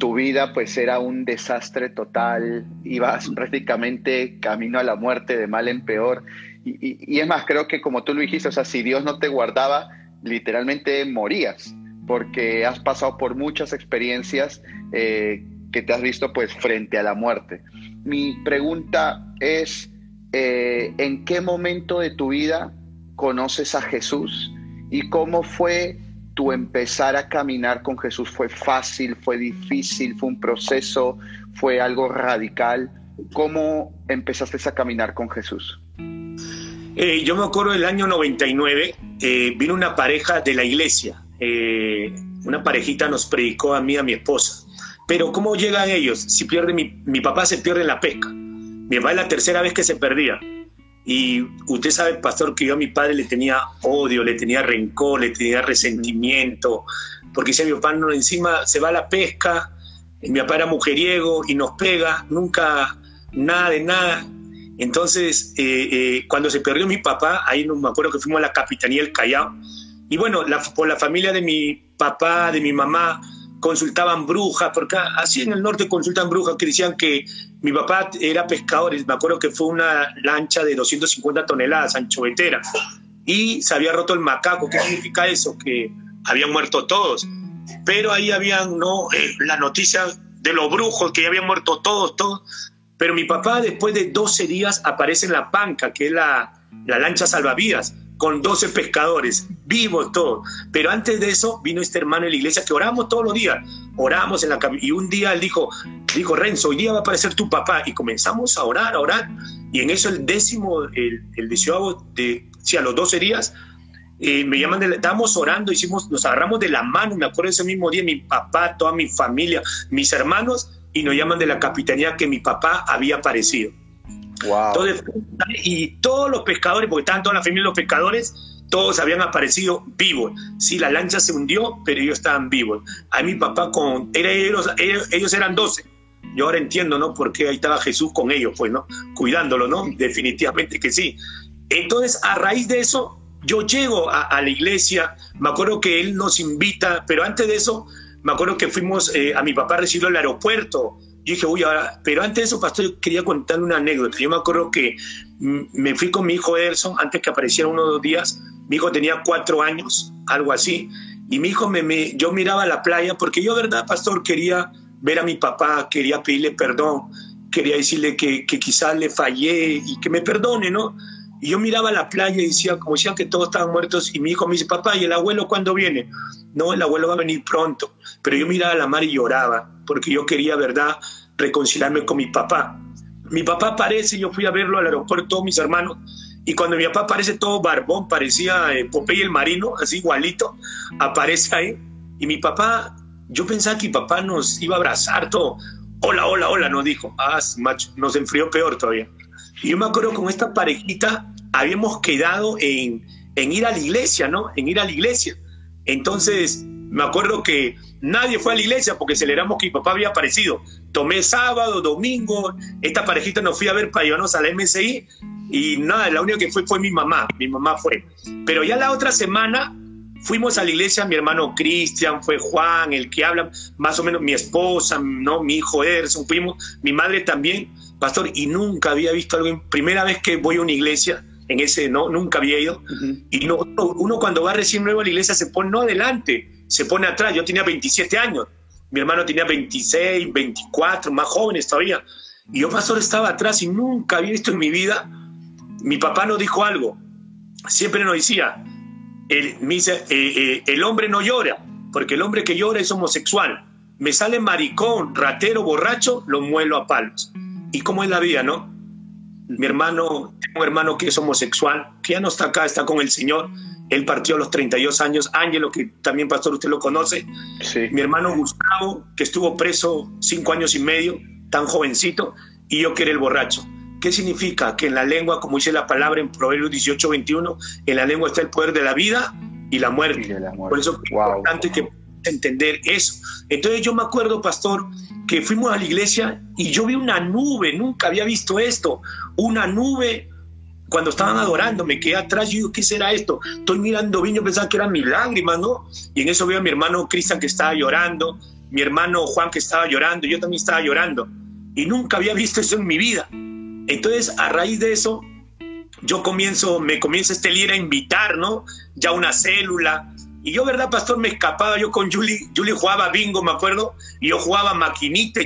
tu vida pues era un desastre total, ibas prácticamente camino a la muerte de mal en peor. Y, es más, creo que como tú lo dijiste, o sea, si Dios no te guardaba, literalmente morías, porque has pasado por muchas experiencias eh, que te has visto pues frente a la muerte. Mi pregunta es, eh, ¿en qué momento de tu vida conoces a Jesús y cómo fue tu empezar a caminar con Jesús? ¿Fue fácil? ¿Fue difícil? ¿Fue un proceso? ¿Fue algo radical? ¿Cómo empezaste a caminar con Jesús? Eh, yo me acuerdo del año 99, eh, vino una pareja de la iglesia, eh, una parejita nos predicó a mí, a mi esposa. Pero ¿cómo llegan ellos? Si pierde mi, mi papá se pierde en la pesca. Mi papá es la tercera vez que se perdía. Y usted sabe, pastor, que yo a mi padre le tenía odio, le tenía rencor, le tenía resentimiento, porque si mi papá no, encima se va a la pesca, mi papá era mujeriego y nos pega, nunca nada de nada. Entonces, eh, eh, cuando se perdió mi papá, ahí no me acuerdo que fuimos a la Capitanía del Callao, y bueno, por la familia de mi papá, de mi mamá, consultaban brujas, porque así en el norte consultan brujas que decían que mi papá era pescador, me acuerdo que fue una lancha de 250 toneladas, anchovitera, y se había roto el macaco. ¿Qué significa eso? Que habían muerto todos. Pero ahí habían ¿no? Eh, la noticia de los brujos, que ya habían muerto todos, todos. Pero mi papá después de 12 días aparece en la panca, que es la, la lancha salvavidas, con 12 pescadores, vivos todos. Pero antes de eso vino este hermano en la iglesia que oramos todos los días, oramos en la y un día él dijo, dijo Renzo, hoy día va a aparecer tu papá y comenzamos a orar, a orar y en eso el décimo, el, el de, sí, a los 12 días, eh, me llaman, de, estábamos orando, hicimos, nos agarramos de la mano, me acuerdo ese mismo día, mi papá, toda mi familia, mis hermanos, y nos llaman de la capitanía que mi papá había aparecido. Y todos los pescadores, porque estaban toda la familia de los pescadores, todos habían aparecido vivos. Sí, la lancha se hundió, pero ellos estaban vivos. A mi papá con... Era, ellos, ellos, eran 12. Yo ahora entiendo, ¿no? Porque ahí estaba Jesús con ellos, pues, ¿no? Cuidándolo, ¿no? Definitivamente que sí. Entonces, a raíz de eso, yo llego a, a la iglesia, me acuerdo que él nos invita, pero antes de eso, me acuerdo que fuimos eh, a mi papá recibirlo al aeropuerto. Yo dije, uy, ahora, pero antes de eso, pastor, yo quería contarle una anécdota. Yo me acuerdo que me fui con mi hijo Ederson antes que apareciera uno o dos días. Mi hijo tenía cuatro años, algo así. Y mi hijo, me, yo miraba la playa porque yo, verdad, pastor, quería ver a mi papá, quería pedirle perdón, quería decirle que, que quizás le fallé y que me perdone, ¿no? Y yo miraba la playa y decía, como decían que todos estaban muertos, y mi hijo me dice, papá, ¿y el abuelo cuándo viene? No, el abuelo va a venir pronto. Pero yo miraba la mar y lloraba, porque yo quería, ¿verdad?, reconciliarme con mi papá. Mi papá aparece, yo fui a verlo al aeropuerto, mis hermanos, y cuando mi papá aparece todo barbón, parecía eh, Popeye el marino, así igualito, aparece ahí. Y mi papá, yo pensaba que mi papá nos iba a abrazar todo. hola, hola, hola, nos dijo. Ah, macho, nos enfrió peor todavía. Y yo me acuerdo con esta parejita habíamos quedado en, en ir a la iglesia, ¿no? En ir a la iglesia. Entonces, me acuerdo que nadie fue a la iglesia porque celebramos que mi papá había aparecido. Tomé sábado, domingo, esta parejita nos fui a ver para llevarnos a la MSI y nada, la única que fue fue mi mamá, mi mamá fue. Pero ya la otra semana fuimos a la iglesia, mi hermano Cristian, fue Juan, el que habla, más o menos mi esposa, ¿no? mi hijo Ederson, fuimos, mi madre también, pastor, y nunca había visto algo, primera vez que voy a una iglesia, en ese, no, nunca había ido, y no, uno cuando va recién nuevo a la iglesia se pone, no adelante, se pone atrás, yo tenía 27 años, mi hermano tenía 26, 24, más jóvenes todavía, y yo, pastor, estaba atrás y nunca había visto en mi vida, mi papá nos dijo algo, siempre nos decía, el, eh, eh, el hombre no llora, porque el hombre que llora es homosexual. Me sale maricón, ratero, borracho, lo muelo a palos. ¿Y cómo es la vida, no? Mi hermano, tengo un hermano que es homosexual, que ya no está acá, está con el Señor. Él partió a los 32 años. Ángelo, que también, pastor, usted lo conoce. Sí. Mi hermano Gustavo, que estuvo preso cinco años y medio, tan jovencito, y yo que era el borracho. ¿Qué significa? Que en la lengua, como dice la palabra en Proverbios 18, 21, en la lengua está el poder de la vida y la muerte. Por eso es importante que entender eso. Entonces yo me acuerdo, pastor, que fuimos a la iglesia y yo vi una nube, nunca había visto esto, una nube cuando estaban adorando, me quedé atrás y digo, ¿qué será esto? Estoy mirando yo pensaba que eran mis lágrimas, ¿no? Y en eso veo a mi hermano Cristian que estaba llorando, mi hermano Juan que estaba llorando, yo también estaba llorando. Y nunca había visto eso en mi vida. Entonces, a raíz de eso, yo comienzo, me comienza este líder a invitar, ¿no? Ya una célula. Y yo, ¿verdad, pastor? Me escapaba yo con Julie. Julie jugaba bingo, me acuerdo. Y yo jugaba maquinita,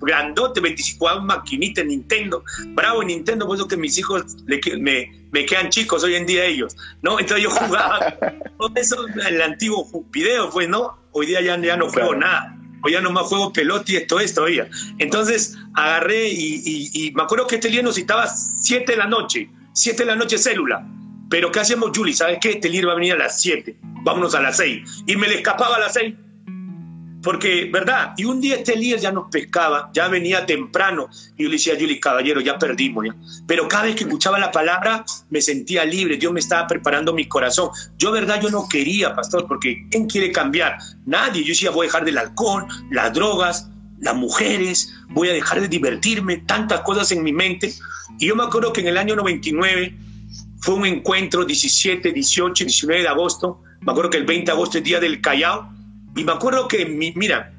grandote, 25, jugaba maquinita en Nintendo. Bravo en Nintendo, por eso que mis hijos me, me quedan chicos hoy en día ellos, ¿no? Entonces yo jugaba. todo eso, el antiguo video, pues, ¿no? Hoy día ya, ya no juego nada o ya nomás juego pelota y esto es todavía. Entonces agarré y, me acuerdo que este día nos citaba 7 de la noche, 7 de la noche célula. Pero ¿qué hacemos, Julie? ¿Sabes qué? Este líder va a venir a las 7, vámonos a las 6. Y me le escapaba a las 6 porque, ¿verdad? Y un día este líder ya nos pescaba, ya venía temprano, y yo le decía Juli, caballero, ya perdimos, ¿ya? Pero cada vez que escuchaba la palabra, me sentía libre, Dios me estaba preparando mi corazón. Yo, ¿verdad? Yo no quería, pastor, porque ¿quién quiere cambiar? Nadie. Yo decía, voy a dejar del alcohol, las drogas, las mujeres, voy a dejar de divertirme, tantas cosas en mi mente. Y yo me acuerdo que en el año 99 fue un encuentro 17, 18, 19 de agosto. Me acuerdo que el 20 de agosto es día del Callao y me acuerdo que, mi, mira,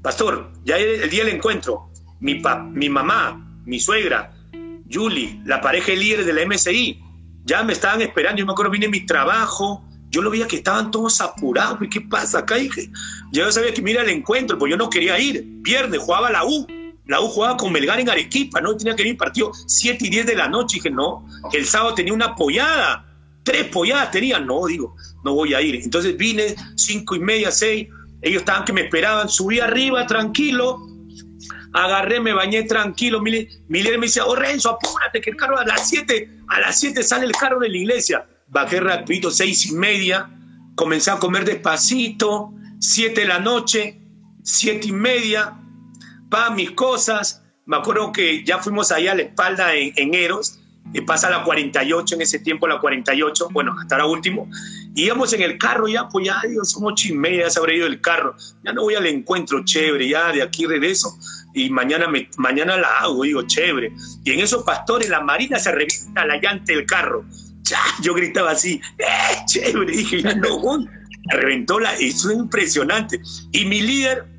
pastor, ya el, día del encuentro, mi, mi mamá, mi suegra, Julie, la pareja líder de la MSI, ya me estaban esperando. Yo me acuerdo, vine mi trabajo, yo lo veía que estaban todos apurados. ¿Qué pasa acá? yo sabía que mira el encuentro, pues yo no quería ir. Viernes jugaba la U. La U jugaba con Melgar en Arequipa, ¿no? Tenía que ir partido 7 y 10 de la noche. Y dije, no, el sábado tenía una pollada. Tres polladas tenía. No, digo, no voy a ir. Entonces vine, cinco y media, seis ellos estaban que me esperaban, subí arriba tranquilo, agarré, me bañé tranquilo. Miller, me decía, oh Renzo, apúrate, que el carro a las 7, a las 7 sale el carro de la iglesia. Bajé rapidito, seis y media, comencé a comer despacito, siete de la noche, siete y media, pa, mis cosas. Me acuerdo que ya fuimos allá a la espalda en, Eros, y pasa la 48, en ese tiempo la 48, bueno, hasta la último, íbamos en el carro ya, pues ya, son ocho y media, se habrá ido el carro, ya no voy al encuentro, chévere, ya de aquí regreso y mañana, mañana la hago, digo, chévere. Y en esos pastores, la marina se revista la llanta del carro. Ya, yo gritaba así, ¡eh, chévere! Dije, ya no voy. Reventó la, eso es impresionante. Y mi líder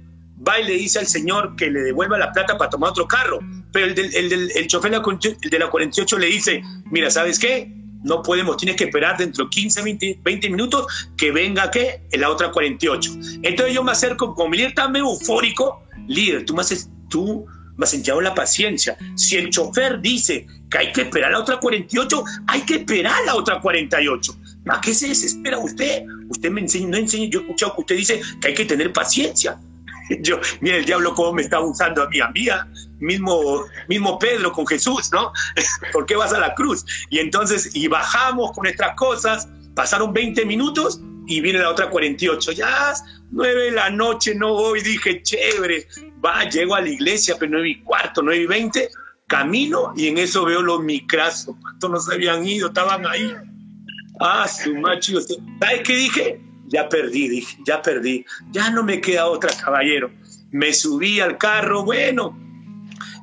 va y le dice al señor que le devuelva la plata para tomar otro carro. Pero el, del, el, el chofer de la 48 le dice, mira, ¿sabes qué? no podemos, tienes que esperar dentro de 15, 20, 20 minutos que venga que en la otra 48. Entonces yo me acerco con mi líder tan eufórico, líder, tú me has, tú me has enseñado la paciencia. Si el chofer dice que hay que esperar la otra 48, hay que esperar la otra 48. ¿A qué se desespera usted? Usted me enseña, no enseña, yo he escuchado que usted dice que hay que tener paciencia. Yo, mira el diablo cómo me está usando a mí, a mí, mismo, mismo Pedro con Jesús, ¿no? ¿Por qué vas a la cruz? Y entonces, y bajamos con nuestras cosas, pasaron 20 minutos y viene la otra 48. Ya, nueve de la noche, no voy, dije, chévere, va, llego a la iglesia, pero nueve y cuarto, nueve y veinte, camino y en eso veo los micrazos, ¿cuántos no se habían ido? Estaban ahí. Ah, su macho, ¿sabes qué dije? Ya perdí, dije, ya perdí, ya no me queda otra, caballero. Me subí al carro, bueno,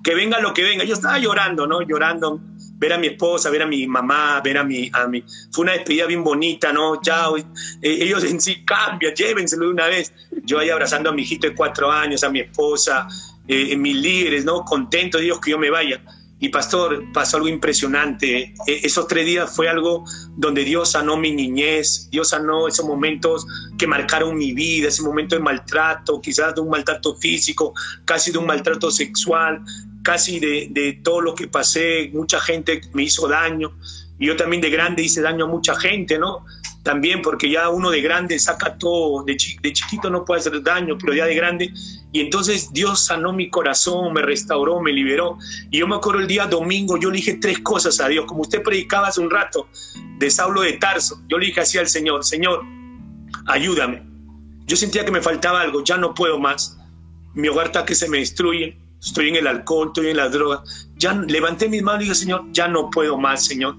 que venga lo que venga. Yo estaba llorando, ¿no? Llorando, ver a mi esposa, ver a mi mamá, ver a mi, a mi... Fue una despedida bien bonita, ¿no? Chao. Eh, ellos en sí cambian, llévenselo de una vez. Yo ahí abrazando a mi hijito de cuatro años, a mi esposa, eh, mis líderes, ¿no? Contento, Dios, que yo me vaya. Y pastor, pasó algo impresionante. E, esos tres días fue algo donde Dios sanó mi niñez, Dios sanó esos momentos que marcaron mi vida, ese momento de maltrato, quizás de un maltrato físico, casi de un maltrato sexual, casi de, todo lo que pasé, mucha gente me hizo daño, y yo también de grande hice daño a mucha gente, ¿no? También porque ya uno de grande saca todo, de, de chiquito no puede hacer daño, pero ya de grande, y entonces Dios sanó mi corazón, me restauró, me liberó, y yo me acuerdo el día domingo, yo le dije tres cosas a Dios, como usted predicaba hace un rato, de Saulo de Tarso, yo le dije así al Señor, Señor, ayúdame, yo sentía que me faltaba algo, ya no puedo más, mi hogar está que se me destruye, estoy en el alcohol, estoy en la droga. Ya levanté mis manos y dije, Señor, ya no puedo más, Señor.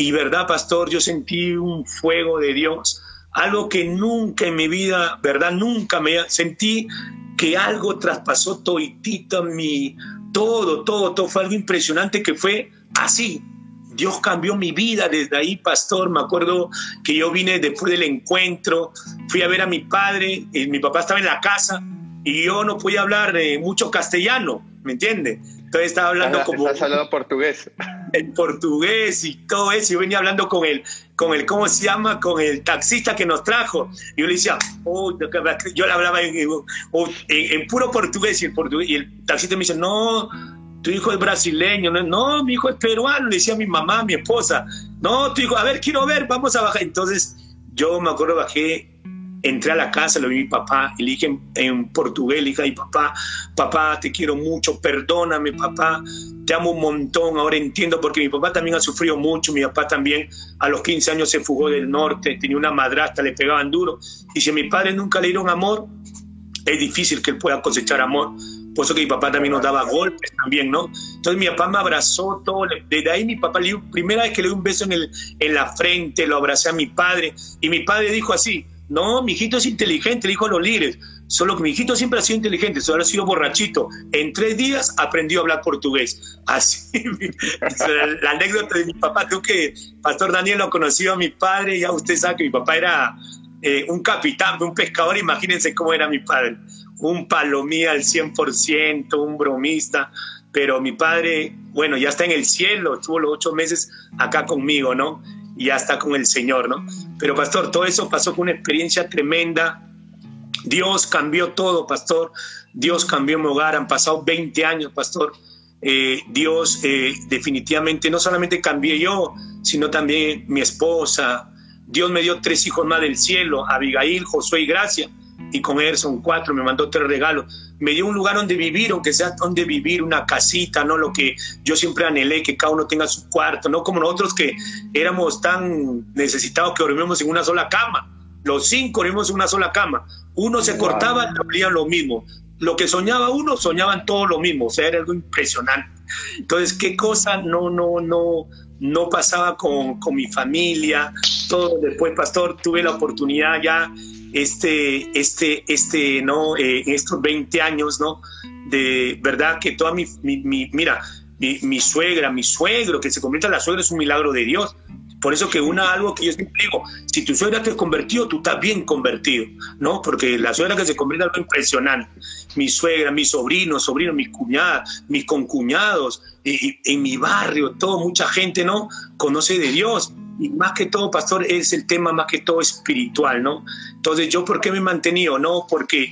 Y verdad, pastor, yo sentí un fuego de Dios, algo que nunca en mi vida, verdad, nunca me sentí que algo traspasó toditito mi, todo, todo, todo, fue algo impresionante que fue así. Dios cambió mi vida desde ahí, pastor. Me acuerdo que yo vine después del encuentro, fui a ver a mi padre, y mi papá estaba en la casa, y yo no podía hablar eh, mucho castellano, ¿me entiende? Entonces estaba hablando como... Estás hablando portugués. En portugués y todo eso. Yo venía hablando con el, con el, ¿cómo se llama? Con el taxista que nos trajo. Y yo le decía, oh, yo le hablaba en, en, puro portugués y, el portugués y el taxista me dice, no, tu hijo es brasileño. No, no, mi hijo es peruano, le decía a mi mamá, a mi esposa. No, tu hijo, a ver, quiero ver, vamos a bajar. Entonces yo me acuerdo, bajé entré a la casa, lo vi a mi papá y le dije en, portugués, le dije, papá, papá, te quiero mucho, perdóname papá, te amo un montón, ahora entiendo porque mi papá también ha sufrido mucho, mi papá también a los 15 años se fugó del norte, tenía una madrastra, le pegaban duro, y si a mi padre nunca le dieron amor, es difícil que él pueda cosechar amor. Por eso que mi papá también nos daba golpes también, ¿no? Entonces mi papá me abrazó todo. Desde ahí mi papá, le primera vez que le di un beso en, el, en la frente, lo abracé a mi padre. Y mi padre dijo así, no, mi hijito es inteligente, dijo los líderes. Solo que mi hijito siempre ha sido inteligente, solo ha sido borrachito. En tres días aprendió a hablar portugués. Así, la, anécdota de mi papá, tú que Pastor Daniel lo conoció a mi padre, ya usted sabe que mi papá era eh, un capitán, un pescador, imagínense cómo era mi padre. Un palomía al 100%, un bromista, pero mi padre, bueno, ya está en el cielo, estuvo los ocho meses acá conmigo, ¿no? Y ya está con el Señor, ¿no? Pero pastor, todo eso pasó con una experiencia tremenda. Dios cambió todo, pastor. Dios cambió mi hogar. Han pasado 20 años, pastor. Eh, Dios eh, definitivamente no solamente cambié yo, sino también mi esposa. Dios me dio tres hijos más del cielo, Abigail, Josué y Gracia y con él son cuatro, me mandó tres regalos. Me dio un lugar donde vivir, aunque sea donde vivir, una casita, ¿no? Lo que yo siempre anhelé, que cada uno tenga su cuarto, no como nosotros que éramos tan necesitados que dormíamos en una sola cama. Los cinco dormimos en una sola cama. Uno se cortaba, dormían lo mismo. Lo que soñaba uno, soñaban todos lo mismo. O sea, era algo impresionante. Entonces, ¿qué cosa no, no, no, no pasaba con, con mi familia? Todo después, pastor, tuve la oportunidad ya este, este, este, ¿no? Eh, estos 20 años, ¿no? De verdad que toda mi, mi, mira, mi, mi, suegra, mi suegro, que se convierta en la suegra es un milagro de Dios. Por eso que una algo que yo siempre digo, si tu suegra te convertido, tú estás bien convertido, ¿no? Porque la suegra que se convierte es algo impresionante. Mi suegra, mis sobrinos, sobrinos, mis cuñadas, mis concuñados, y, en mi barrio, todo, mucha gente, ¿no? Conoce de Dios y más que todo, pastor, es el tema más que todo espiritual, ¿no? Entonces, ¿yo por qué me he mantenido? No, porque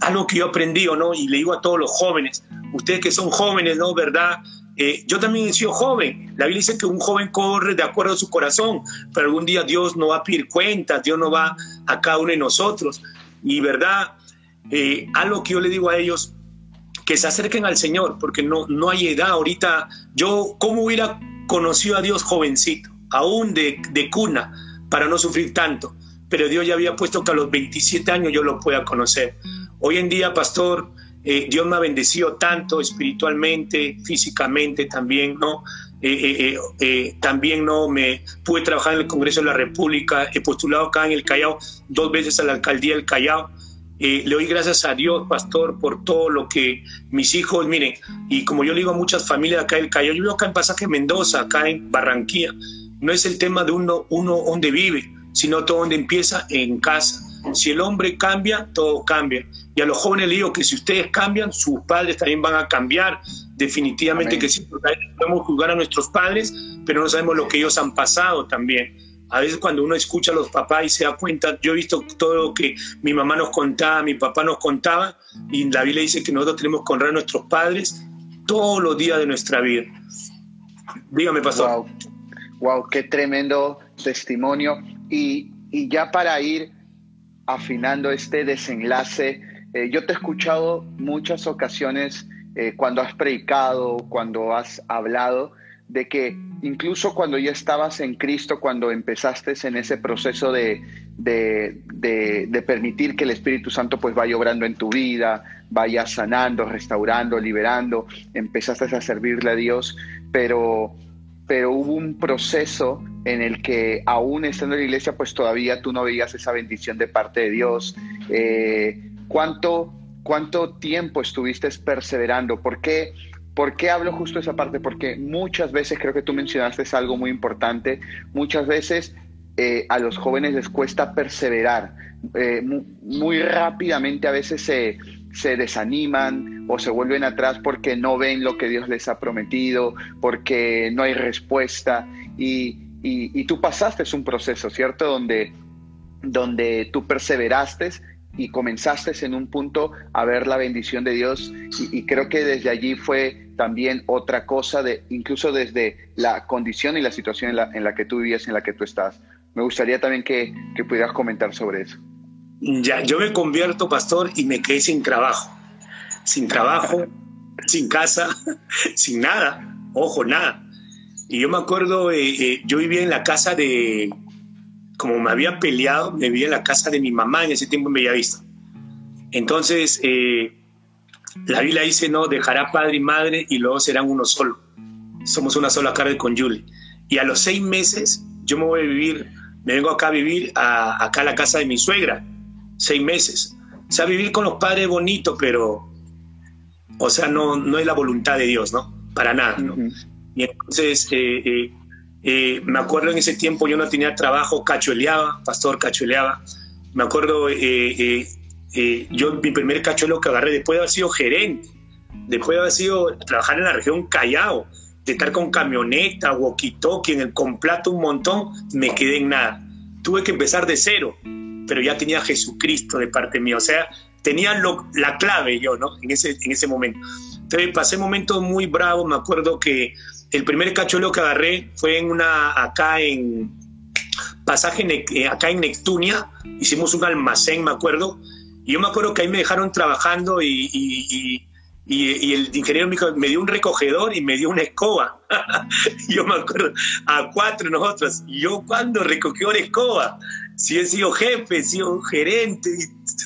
algo que yo he aprendido, ¿no? Y le digo a todos los jóvenes, ustedes que son jóvenes, ¿no? ¿Verdad? Eh, yo también he sido joven. La Biblia dice que un joven corre de acuerdo a su corazón, pero algún día Dios no va a pedir cuentas, Dios no va a cada uno de nosotros. Y verdad, eh, algo que yo le digo a ellos, que se acerquen al Señor, porque no, no hay edad ahorita. Yo, ¿cómo hubiera conocido a Dios jovencito? Aún de, cuna, para no sufrir tanto. pero Dios ya había puesto que a los 27 años yo lo pueda conocer. Hoy en día, pastor, eh, Dios me ha bendecido tanto espiritualmente, físicamente también, ¿no? Eh, eh, también no me pude trabajar en el Congreso de la República, he postulado acá en el Callao dos veces a la alcaldía del Callao. le doy gracias a Dios, pastor, por todo lo que mis hijos, miren, y como yo le digo a muchas familias acá del Callao, yo vivo acá en Pasaje Mendoza, acá en Barranquilla, no es el tema de uno, uno donde vive, sino todo donde empieza en casa. Si el hombre cambia, todo cambia. Y a los jóvenes les digo que si ustedes cambian, sus padres también van a cambiar. Definitivamente que sí, podemos juzgar a nuestros padres, pero no sabemos lo que ellos han pasado también. A veces cuando uno escucha a los papás y se da cuenta, yo he visto todo lo que mi mamá nos contaba, mi papá nos contaba, y la Biblia dice que nosotros tenemos que honrar a nuestros padres todos los días de nuestra vida. Dígame, pastor. Wow, wow qué tremendo testimonio. Y, y ya para ir afinando este desenlace, eh, yo te he escuchado muchas ocasiones eh, cuando has predicado, cuando has hablado, de que incluso cuando ya estabas en Cristo, cuando empezaste en ese proceso de, de, permitir que el Espíritu Santo pues vaya obrando en tu vida, vaya sanando, restaurando, liberando, empezaste a servirle a Dios, pero, pero hubo un proceso en el que aún estando en la iglesia pues todavía tú no veías esa bendición de parte de Dios. Eh, ¿Cuánto, cuánto tiempo estuviste perseverando? ¿Por qué, ¿Por qué hablo justo esa parte? Porque muchas veces, creo que tú mencionaste algo muy importante, muchas veces eh, a los jóvenes les cuesta perseverar. Eh, muy, rápidamente a veces se, se, desaniman o se vuelven atrás porque no ven lo que Dios les ha prometido, porque no hay respuesta. Y, y, y tú pasaste un proceso, ¿cierto? Donde, donde tú perseveraste y comenzaste en un punto a ver la bendición de Dios y, creo que desde allí fue también otra cosa, de, incluso desde la condición y la situación en la, en la que tú vivías, en la que tú estás. Me gustaría también que, que pudieras comentar sobre eso. Ya, yo me convierto, pastor, y me quedé sin trabajo. Sin trabajo, sin casa, sin nada. Ojo, nada. Y yo me acuerdo, eh, eh, yo vivía en la casa de, como me había peleado, me vivía en la casa de mi mamá en ese tiempo en Bellavista. Entonces, eh, la Biblia dice, no, dejará padre y madre y luego serán uno solo. Somos una sola carne con Julie. Y a los seis meses, yo me voy a vivir, me vengo acá a vivir a, acá a la casa de mi suegra, seis meses. O sea, vivir con los padres bonito, pero, o sea, no, no es la voluntad de Dios, ¿no? Para nada, ¿no? Y entonces, eh, eh, eh, me acuerdo en ese tiempo yo no tenía trabajo, cachueleaba, pastor cachueleaba. Me acuerdo, yo mi primer cachuelo que agarré después de haber sido gerente, después de haber sido trabajar en la región Callao, de estar con camioneta, walkie-talkie, en el complato un montón, me quedé en nada. Tuve que empezar de cero, pero ya tenía Jesucristo de parte mía, o sea, tenía la clave yo, ¿no? En ese, en ese momento. Entonces pasé momentos muy bravos, me acuerdo que el primer cachuelo que agarré fue en una, acá en pasaje, eh, acá en Neptunia, hicimos un almacén, me acuerdo, y yo me acuerdo que ahí me dejaron trabajando y, y, el ingeniero me, me dio un recogedor y me dio una escoba. yo me acuerdo, a cuatro nosotros, yo cuando recogió la escoba, si he sido jefe, he sido gerente,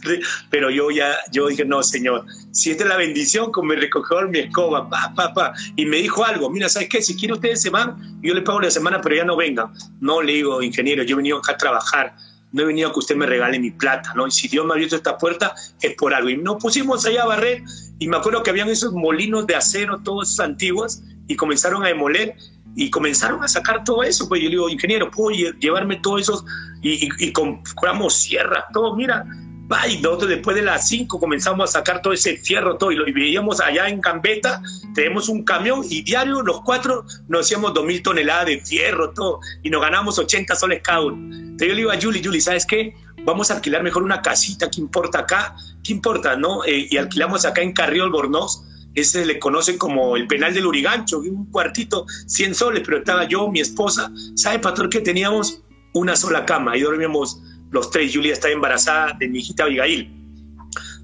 pero yo ya, yo dije, no, señor, si esta es la bendición, como me recogió mi escoba, pa, pa, pa, y me dijo algo, mira, ¿sabes qué? Si quieren ustedes se van, yo les pago la semana, pero ya no vengan. No, le digo, ingeniero, yo he venido acá a trabajar, no he venido a que usted me regale mi plata, ¿no? Y si Dios me ha abierto esta puerta, es por algo. Y nos pusimos allá a barrer, y me acuerdo que habían esos molinos de acero, todos antiguos, y comenzaron a demoler, y comenzaron a sacar todo eso. Pues yo le digo, ingeniero, ¿puedo llevarme todo eso? Y, y, compramos sierra, todo, mira. Va, y nosotros después de las 5 comenzamos a sacar todo ese fierro, todo, y lo veíamos allá en Cambeta, tenemos un camión y diario los cuatro nos hacíamos dos mil toneladas de fierro, todo, y nos ganamos 80 soles cada uno. Entonces yo le digo a Julie, Julie, ¿sabes qué? Vamos a alquilar mejor una casita, ¿qué importa acá? ¿Qué importa, no? Eh, y alquilamos acá en Carrillo Albornoz, ese le conocen como el penal del Urigancho, un cuartito, 100 soles, pero estaba yo, mi esposa, ¿sabe, pastor, que teníamos una sola cama? y dormíamos los tres, Julia estaba embarazada de mi hijita Abigail.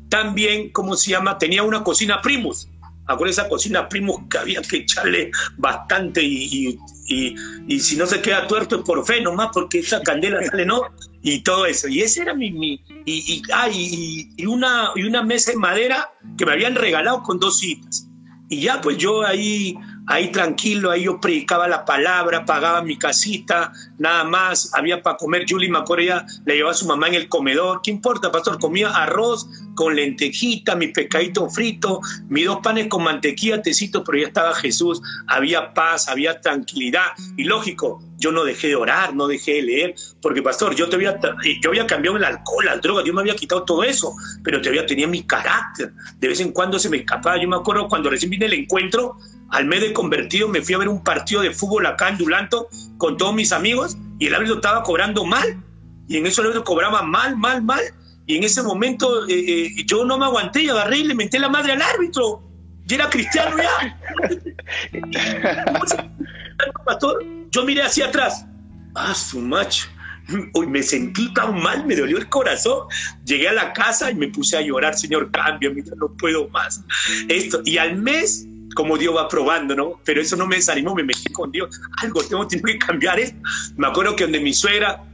También, ¿cómo se llama? Tenía una cocina primus. Acuérdense esa cocina primus que había que echarle bastante Y, y si no se queda tuerto es por fe nomás, porque esa candela sale, ¿no? Y todo eso. Y ese era mi... mi y, y, ah, y, y, una, y una mesa de madera que me habían regalado con dos citas. Y ya pues yo ahí ahí tranquilo, ahí yo predicaba la palabra, pagaba mi casita, nada más, había para comer, Julie Macoria le llevaba a su mamá en el comedor, ¿qué importa, pastor? Comía arroz con lentejita, mi pescadito frito, mis dos panes con mantequilla, tecito, pero ya estaba Jesús, había paz, había tranquilidad, y lógico, yo no dejé de orar, no dejé de leer, porque pastor, yo, te había, yo había cambiado el alcohol, las drogas, yo me había quitado todo eso, pero todavía tenía mi carácter, de vez en cuando se me escapaba, yo me acuerdo cuando recién vine el encuentro, al mes de convertido me fui a ver un partido de fútbol acá en Dulanto con todos mis amigos y el árbitro estaba cobrando mal. Y en eso el árbitro cobraba mal, mal, mal. Y en ese momento eh, eh, yo no me aguanté y agarré y le menté la madre al árbitro. Y era cristiano ya. Pastor, yo miré hacia atrás. Ah, su macho. Hoy me sentí tan mal, me dolió el corazón. Llegué a la casa y me puse a llorar, Señor, cambia, mira, no puedo más. Esto. Y al mes como Dios va probando, ¿no? Pero eso no me desanimó, me metí con Dios. Algo tengo, tengo que cambiar esto. Me acuerdo que donde mi suegra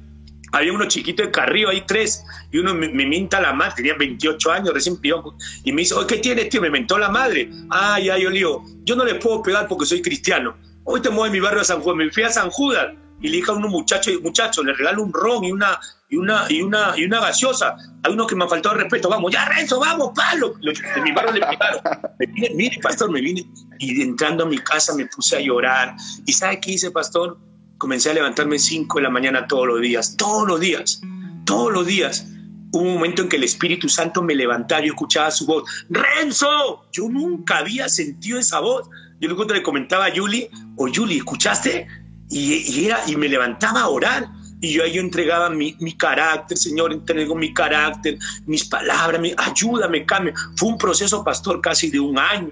había uno chiquito de Carrillo, ahí tres, y uno me, minta la madre, tenía 28 años, recién pidió, y me dice, ¿qué tienes, tío? Me mentó la madre. Ay, ay, yo le digo, yo no le puedo pegar porque soy cristiano. Hoy te muevo en mi barrio a San Juan, me fui a San Judas, y le dije a unos muchachos, muchachos, le regalo un ron y una, y una, y una, y una gaseosa. Hay uno que me ha faltado respeto, vamos, ya Renzo, vamos, palo. De mi barrio le pegaron. Me vine, mire, pastor, me vine. Y entrando a mi casa me puse a llorar. ¿Y sabe qué hice, pastor? Comencé a levantarme 5 de la mañana todos los días, todos los días, todos los días. Hubo un momento en que el Espíritu Santo me levantaba y escuchaba su voz. ¡Renzo! Yo nunca había sentido esa voz. Yo luego le comentaba a Julie, o Julie, ¿escuchaste? Y, era, y me levantaba a orar. Y yo ahí yo entregaba mi, mi, carácter, Señor, entrego mi carácter, mis palabras, mi, ayúdame, cambia. Fue un proceso, pastor, casi de un año.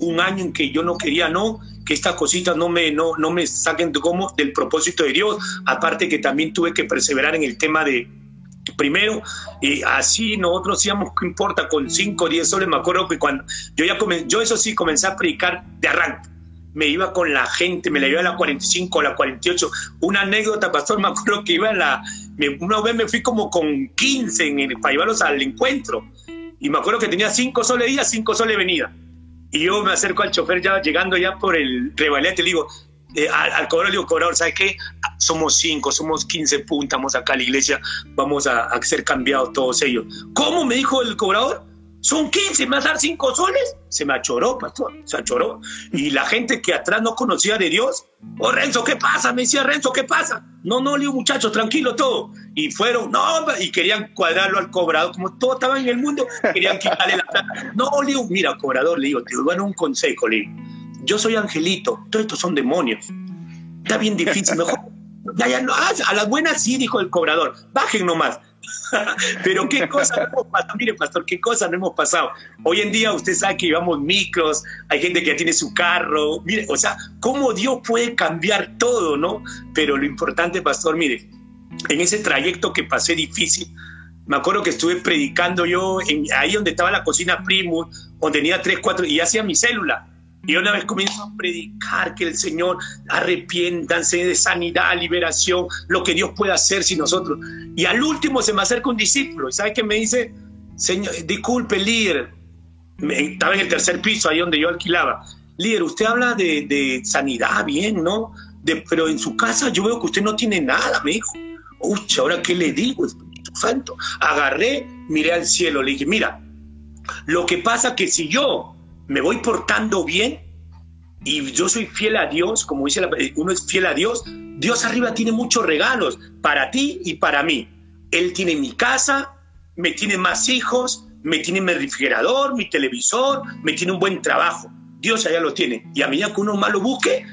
Un año en que yo no quería, no, que estas cositas no me, no, no me saquen como del propósito de Dios. Aparte que también tuve que perseverar en el tema de, primero, y así nosotros íbamos, ¿qué importa? Con 5 o 10 soles, me acuerdo que cuando yo ya comencé, yo eso sí comencé a predicar de arranque me iba con la gente, me la iba a la 45, a la 48. Una anécdota, pastor, me acuerdo que iba a la. una vez me fui como con 15 en para llevarlos al encuentro. Y me acuerdo que tenía 5 soles ida, 5 soles venida. Y yo me acerco al chofer ya llegando ya por el revalete, le digo, eh, al, cobrador, le cobrador, ¿sabes qué? Somos 5, somos 15 puntos, vamos acá a la iglesia, vamos a, a ser cambiados todos ellos. ¿Cómo? Me dijo el cobrador son 15, ¿me vas a dar 5 soles? Se me achoró, pastor, se achoró. Y la gente que atrás no conocía de Dios, oh Renzo, ¿qué pasa? Me decía Renzo, ¿qué pasa? No, no, le muchachos, tranquilo todo. Y fueron, no, y querían cuadrarlo al cobrador, como todo estaba en el mundo, querían quitarle la plata. No, le mira, cobrador, le digo, te voy a dar un consejo, le digo. Yo soy angelito, todos estos son demonios. Está bien difícil, mejor. Ya, ya, no, ah, a las buenas sí, dijo el cobrador, bajen nomás. Pero qué cosa no hemos pasado, mire pastor, qué cosa no hemos pasado. Hoy en día usted sabe que llevamos micros, hay gente que ya tiene su carro, mire, o sea, cómo Dios puede cambiar todo, ¿no? Pero lo importante, pastor, mire, en ese trayecto que pasé difícil, me acuerdo que estuve predicando yo ahí donde estaba la cocina Primus, donde tenía tres, cuatro, y hacía mi célula y una vez comienzo a predicar que el Señor arrepiéntanse de sanidad, liberación, lo que Dios puede hacer si nosotros. Y al último se me acerca un discípulo y ¿sabe qué me dice? Señor, disculpe, líder. estaba en el tercer piso, ahí donde yo alquilaba. Líder, usted habla de, sanidad, bien, ¿no? De, pero en su casa yo veo que usted no tiene nada, me dijo. Uy, ¿ahora qué le digo, Espíritu Santo? Agarré, miré al cielo, le dije, mira, lo que pasa que si yo me voy portando bien y yo soy fiel a Dios, como dice la, uno es fiel a Dios, Dios arriba tiene muchos regalos para ti y para mí. Él tiene mi casa, me tiene más hijos, me tiene mi refrigerador, mi televisor, me tiene un buen trabajo. Dios allá lo tiene. Y a medida que uno más lo busque,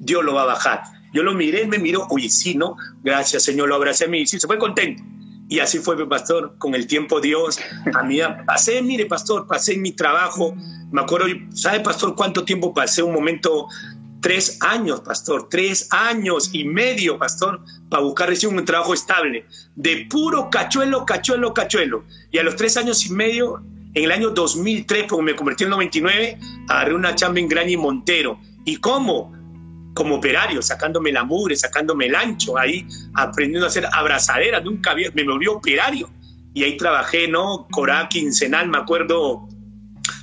Dios lo va a bajar. Yo lo miré, me miró, oye, sí, ¿no? Gracias, Señor, lo abracé a mí, sí, se fue contento. Y así fue, pastor, con el tiempo Dios, a mí pasé, mire, pastor, pasé mi trabajo, me acuerdo, ¿sabe, pastor, cuánto tiempo pasé? Un momento, tres años, pastor, tres años y medio, pastor, para buscar recién un trabajo estable, de puro cachuelo, cachuelo, cachuelo. Y a los tres años y medio, en el año 2003, porque me convertí en 99, agarré una chamba en Gran y Montero. ¿Y cómo? Como operario, sacándome la mugre, sacándome el ancho, ahí aprendiendo a hacer abrazaderas, nunca había, me volví operario. Y ahí trabajé, ¿no? Corá quincenal, me acuerdo,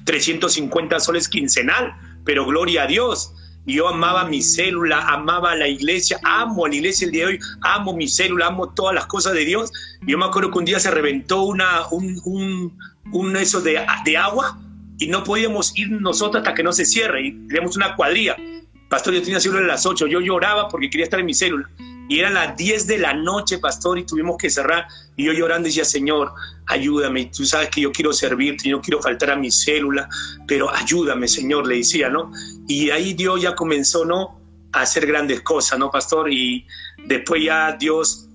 350 soles quincenal, pero gloria a Dios. Yo amaba mi célula, amaba la iglesia, amo la iglesia el día de hoy, amo mi célula, amo todas las cosas de Dios. Yo me acuerdo que un día se reventó una, un, un, un eso de, de agua y no podíamos ir nosotros hasta que no se cierre. Y teníamos una cuadrilla Pastor, yo tenía célula a las 8, yo lloraba porque quería estar en mi célula. Y eran las 10 de la noche, pastor, y tuvimos que cerrar. Y yo llorando decía, Señor, ayúdame. Tú sabes que yo quiero servirte, yo no quiero faltar a mi célula, pero ayúdame, Señor, le decía, ¿no? Y ahí Dios ya comenzó, ¿no? A hacer grandes cosas, ¿no, pastor? Y después ya Dios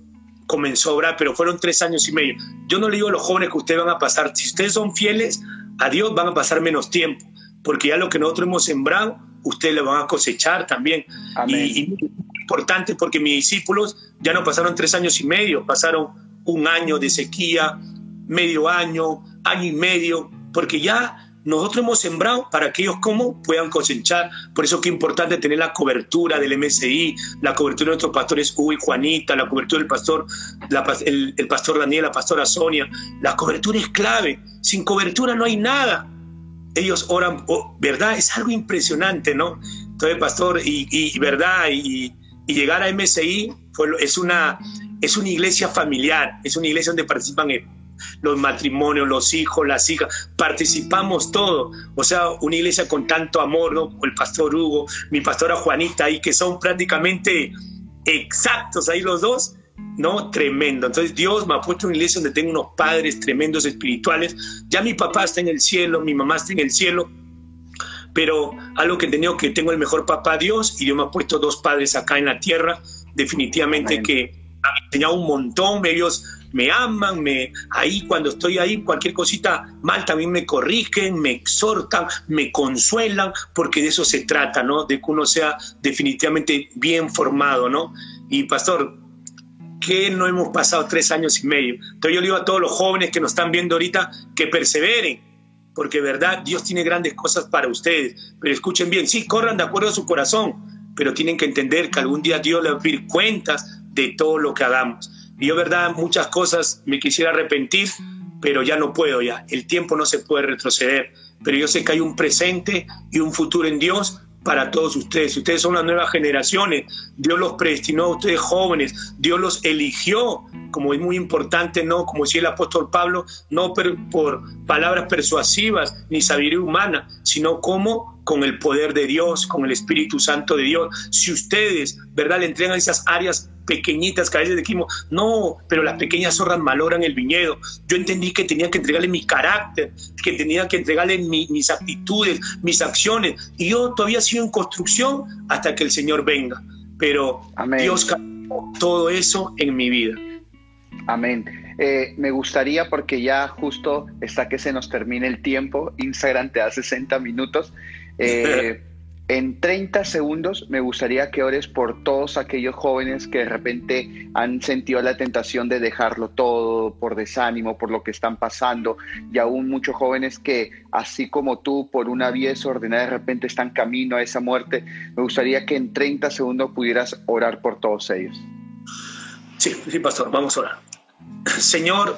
comenzó a obrar, pero fueron tres años y medio. Yo no le digo a los jóvenes que ustedes van a pasar, si ustedes son fieles a Dios, van a pasar menos tiempo, porque ya lo que nosotros hemos sembrado, ustedes lo van a cosechar también. Y, importante porque mis discípulos ya no pasaron tres años y medio, pasaron un año de sequía, medio año, año y medio, porque ya nosotros hemos sembrado para que ellos como puedan cosechar. Por eso que es importante tener la cobertura del MSI, la cobertura de nuestros pastores Hugo y Juanita, la cobertura del pastor, el, el pastor Daniel, la pastora Sonia. La cobertura es clave. Sin cobertura no hay nada ellos oran, oh, ¿verdad? Es algo impresionante, ¿no? Entonces, pastor, y, verdad, y, llegar a MSI fue, es, una, es una iglesia familiar, es una iglesia donde participan los matrimonios, los hijos, las hijas, participamos todos. O sea, una iglesia con tanto amor, ¿no? El pastor Hugo, mi pastora Juanita, ahí que son prácticamente exactos ahí los dos ¿no? Tremendo. Entonces Dios me ha puesto en una iglesia donde tengo unos padres tremendos espirituales. Ya mi papá está en el cielo, mi mamá está en el cielo, pero algo que he tenido que tengo el mejor papá Dios y Dios me ha puesto dos padres acá en la tierra, definitivamente que han enseñado un montón, ellos me aman, me ahí cuando estoy ahí cualquier cosita mal también me corrigen, me exhortan, me consuelan, porque de eso se trata, ¿no? De que uno sea definitivamente bien formado, ¿no? Y pastor, que no hemos pasado tres años y medio. Entonces yo le digo a todos los jóvenes que nos están viendo ahorita que perseveren, porque verdad Dios tiene grandes cosas para ustedes. Pero escuchen bien, sí, corran de acuerdo a su corazón, pero tienen que entender que algún día Dios les va a pedir cuentas de todo lo que hagamos. Y yo verdad muchas cosas me quisiera arrepentir, pero ya no puedo ya. El tiempo no se puede retroceder. Pero yo sé que hay un presente y un futuro en Dios para todos ustedes. Ustedes son las nuevas generaciones. Dios los predestinó a ustedes jóvenes. Dios los eligió, como es muy importante, no como decía el apóstol Pablo, no por palabras persuasivas ni sabiduría humana, sino como con el poder de Dios, con el Espíritu Santo de Dios. Si ustedes, ¿verdad?, le entregan esas áreas pequeñitas que a veces dijimos, no, pero las pequeñas zorras malogran el viñedo. Yo entendí que tenía que entregarle mi carácter, que tenía que entregarle mis actitudes, mis acciones. Y yo todavía sigo en construcción hasta que el Señor venga. Pero Dios cambió todo eso en mi vida. Amén. Eh, me gustaría, porque ya justo está que se nos termine el tiempo, Instagram te da 60 minutos. Eh, en 30 segundos me gustaría que ores por todos aquellos jóvenes que de repente han sentido la tentación de dejarlo todo por desánimo, por lo que están pasando, y aún muchos jóvenes que, así como tú, por una vía desordenada, de repente están camino a esa muerte. Me gustaría que en 30 segundos pudieras orar por todos ellos. Sí, sí, pastor, vamos a orar. Señor,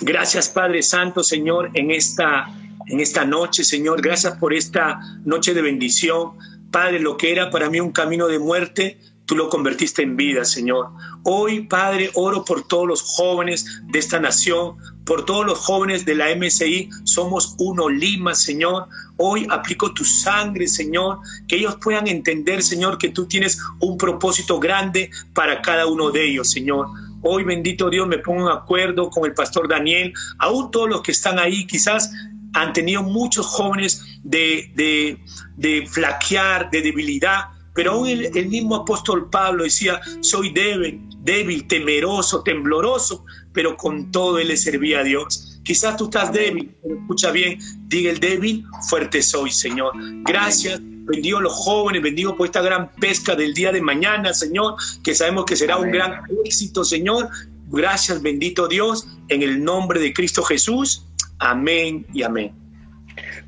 gracias Padre Santo, Señor, en esta en esta noche, Señor. Gracias por esta noche de bendición. Padre, lo que era para mí un camino de muerte, tú lo convertiste en vida, Señor. Hoy, Padre, oro por todos los jóvenes de esta nación, por todos los jóvenes de la MSI. Somos uno Lima, Señor. Hoy aplico tu sangre, Señor, que ellos puedan entender, Señor, que tú tienes un propósito grande para cada uno de ellos, Señor. Hoy, bendito Dios, me pongo en acuerdo con el pastor Daniel, aún todos los que están ahí, quizás han tenido muchos jóvenes de, de, de flaquear, de debilidad, pero aún el, mismo apóstol Pablo decía, soy débil, débil, temeroso, tembloroso, pero con todo él le servía a Dios. Quizás tú estás débil, pero escucha bien, diga el débil, fuerte soy, Señor. Gracias, bendigo los jóvenes, bendigo por esta gran pesca del día de mañana, Señor, que sabemos que será un gran éxito, Señor. Gracias, bendito Dios, en el nombre de Cristo Jesús. Amén y amén.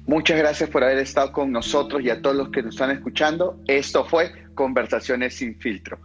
Muchas gracias por haber estado con nosotros y a todos los que nos están escuchando. Esto fue Conversaciones sin filtro.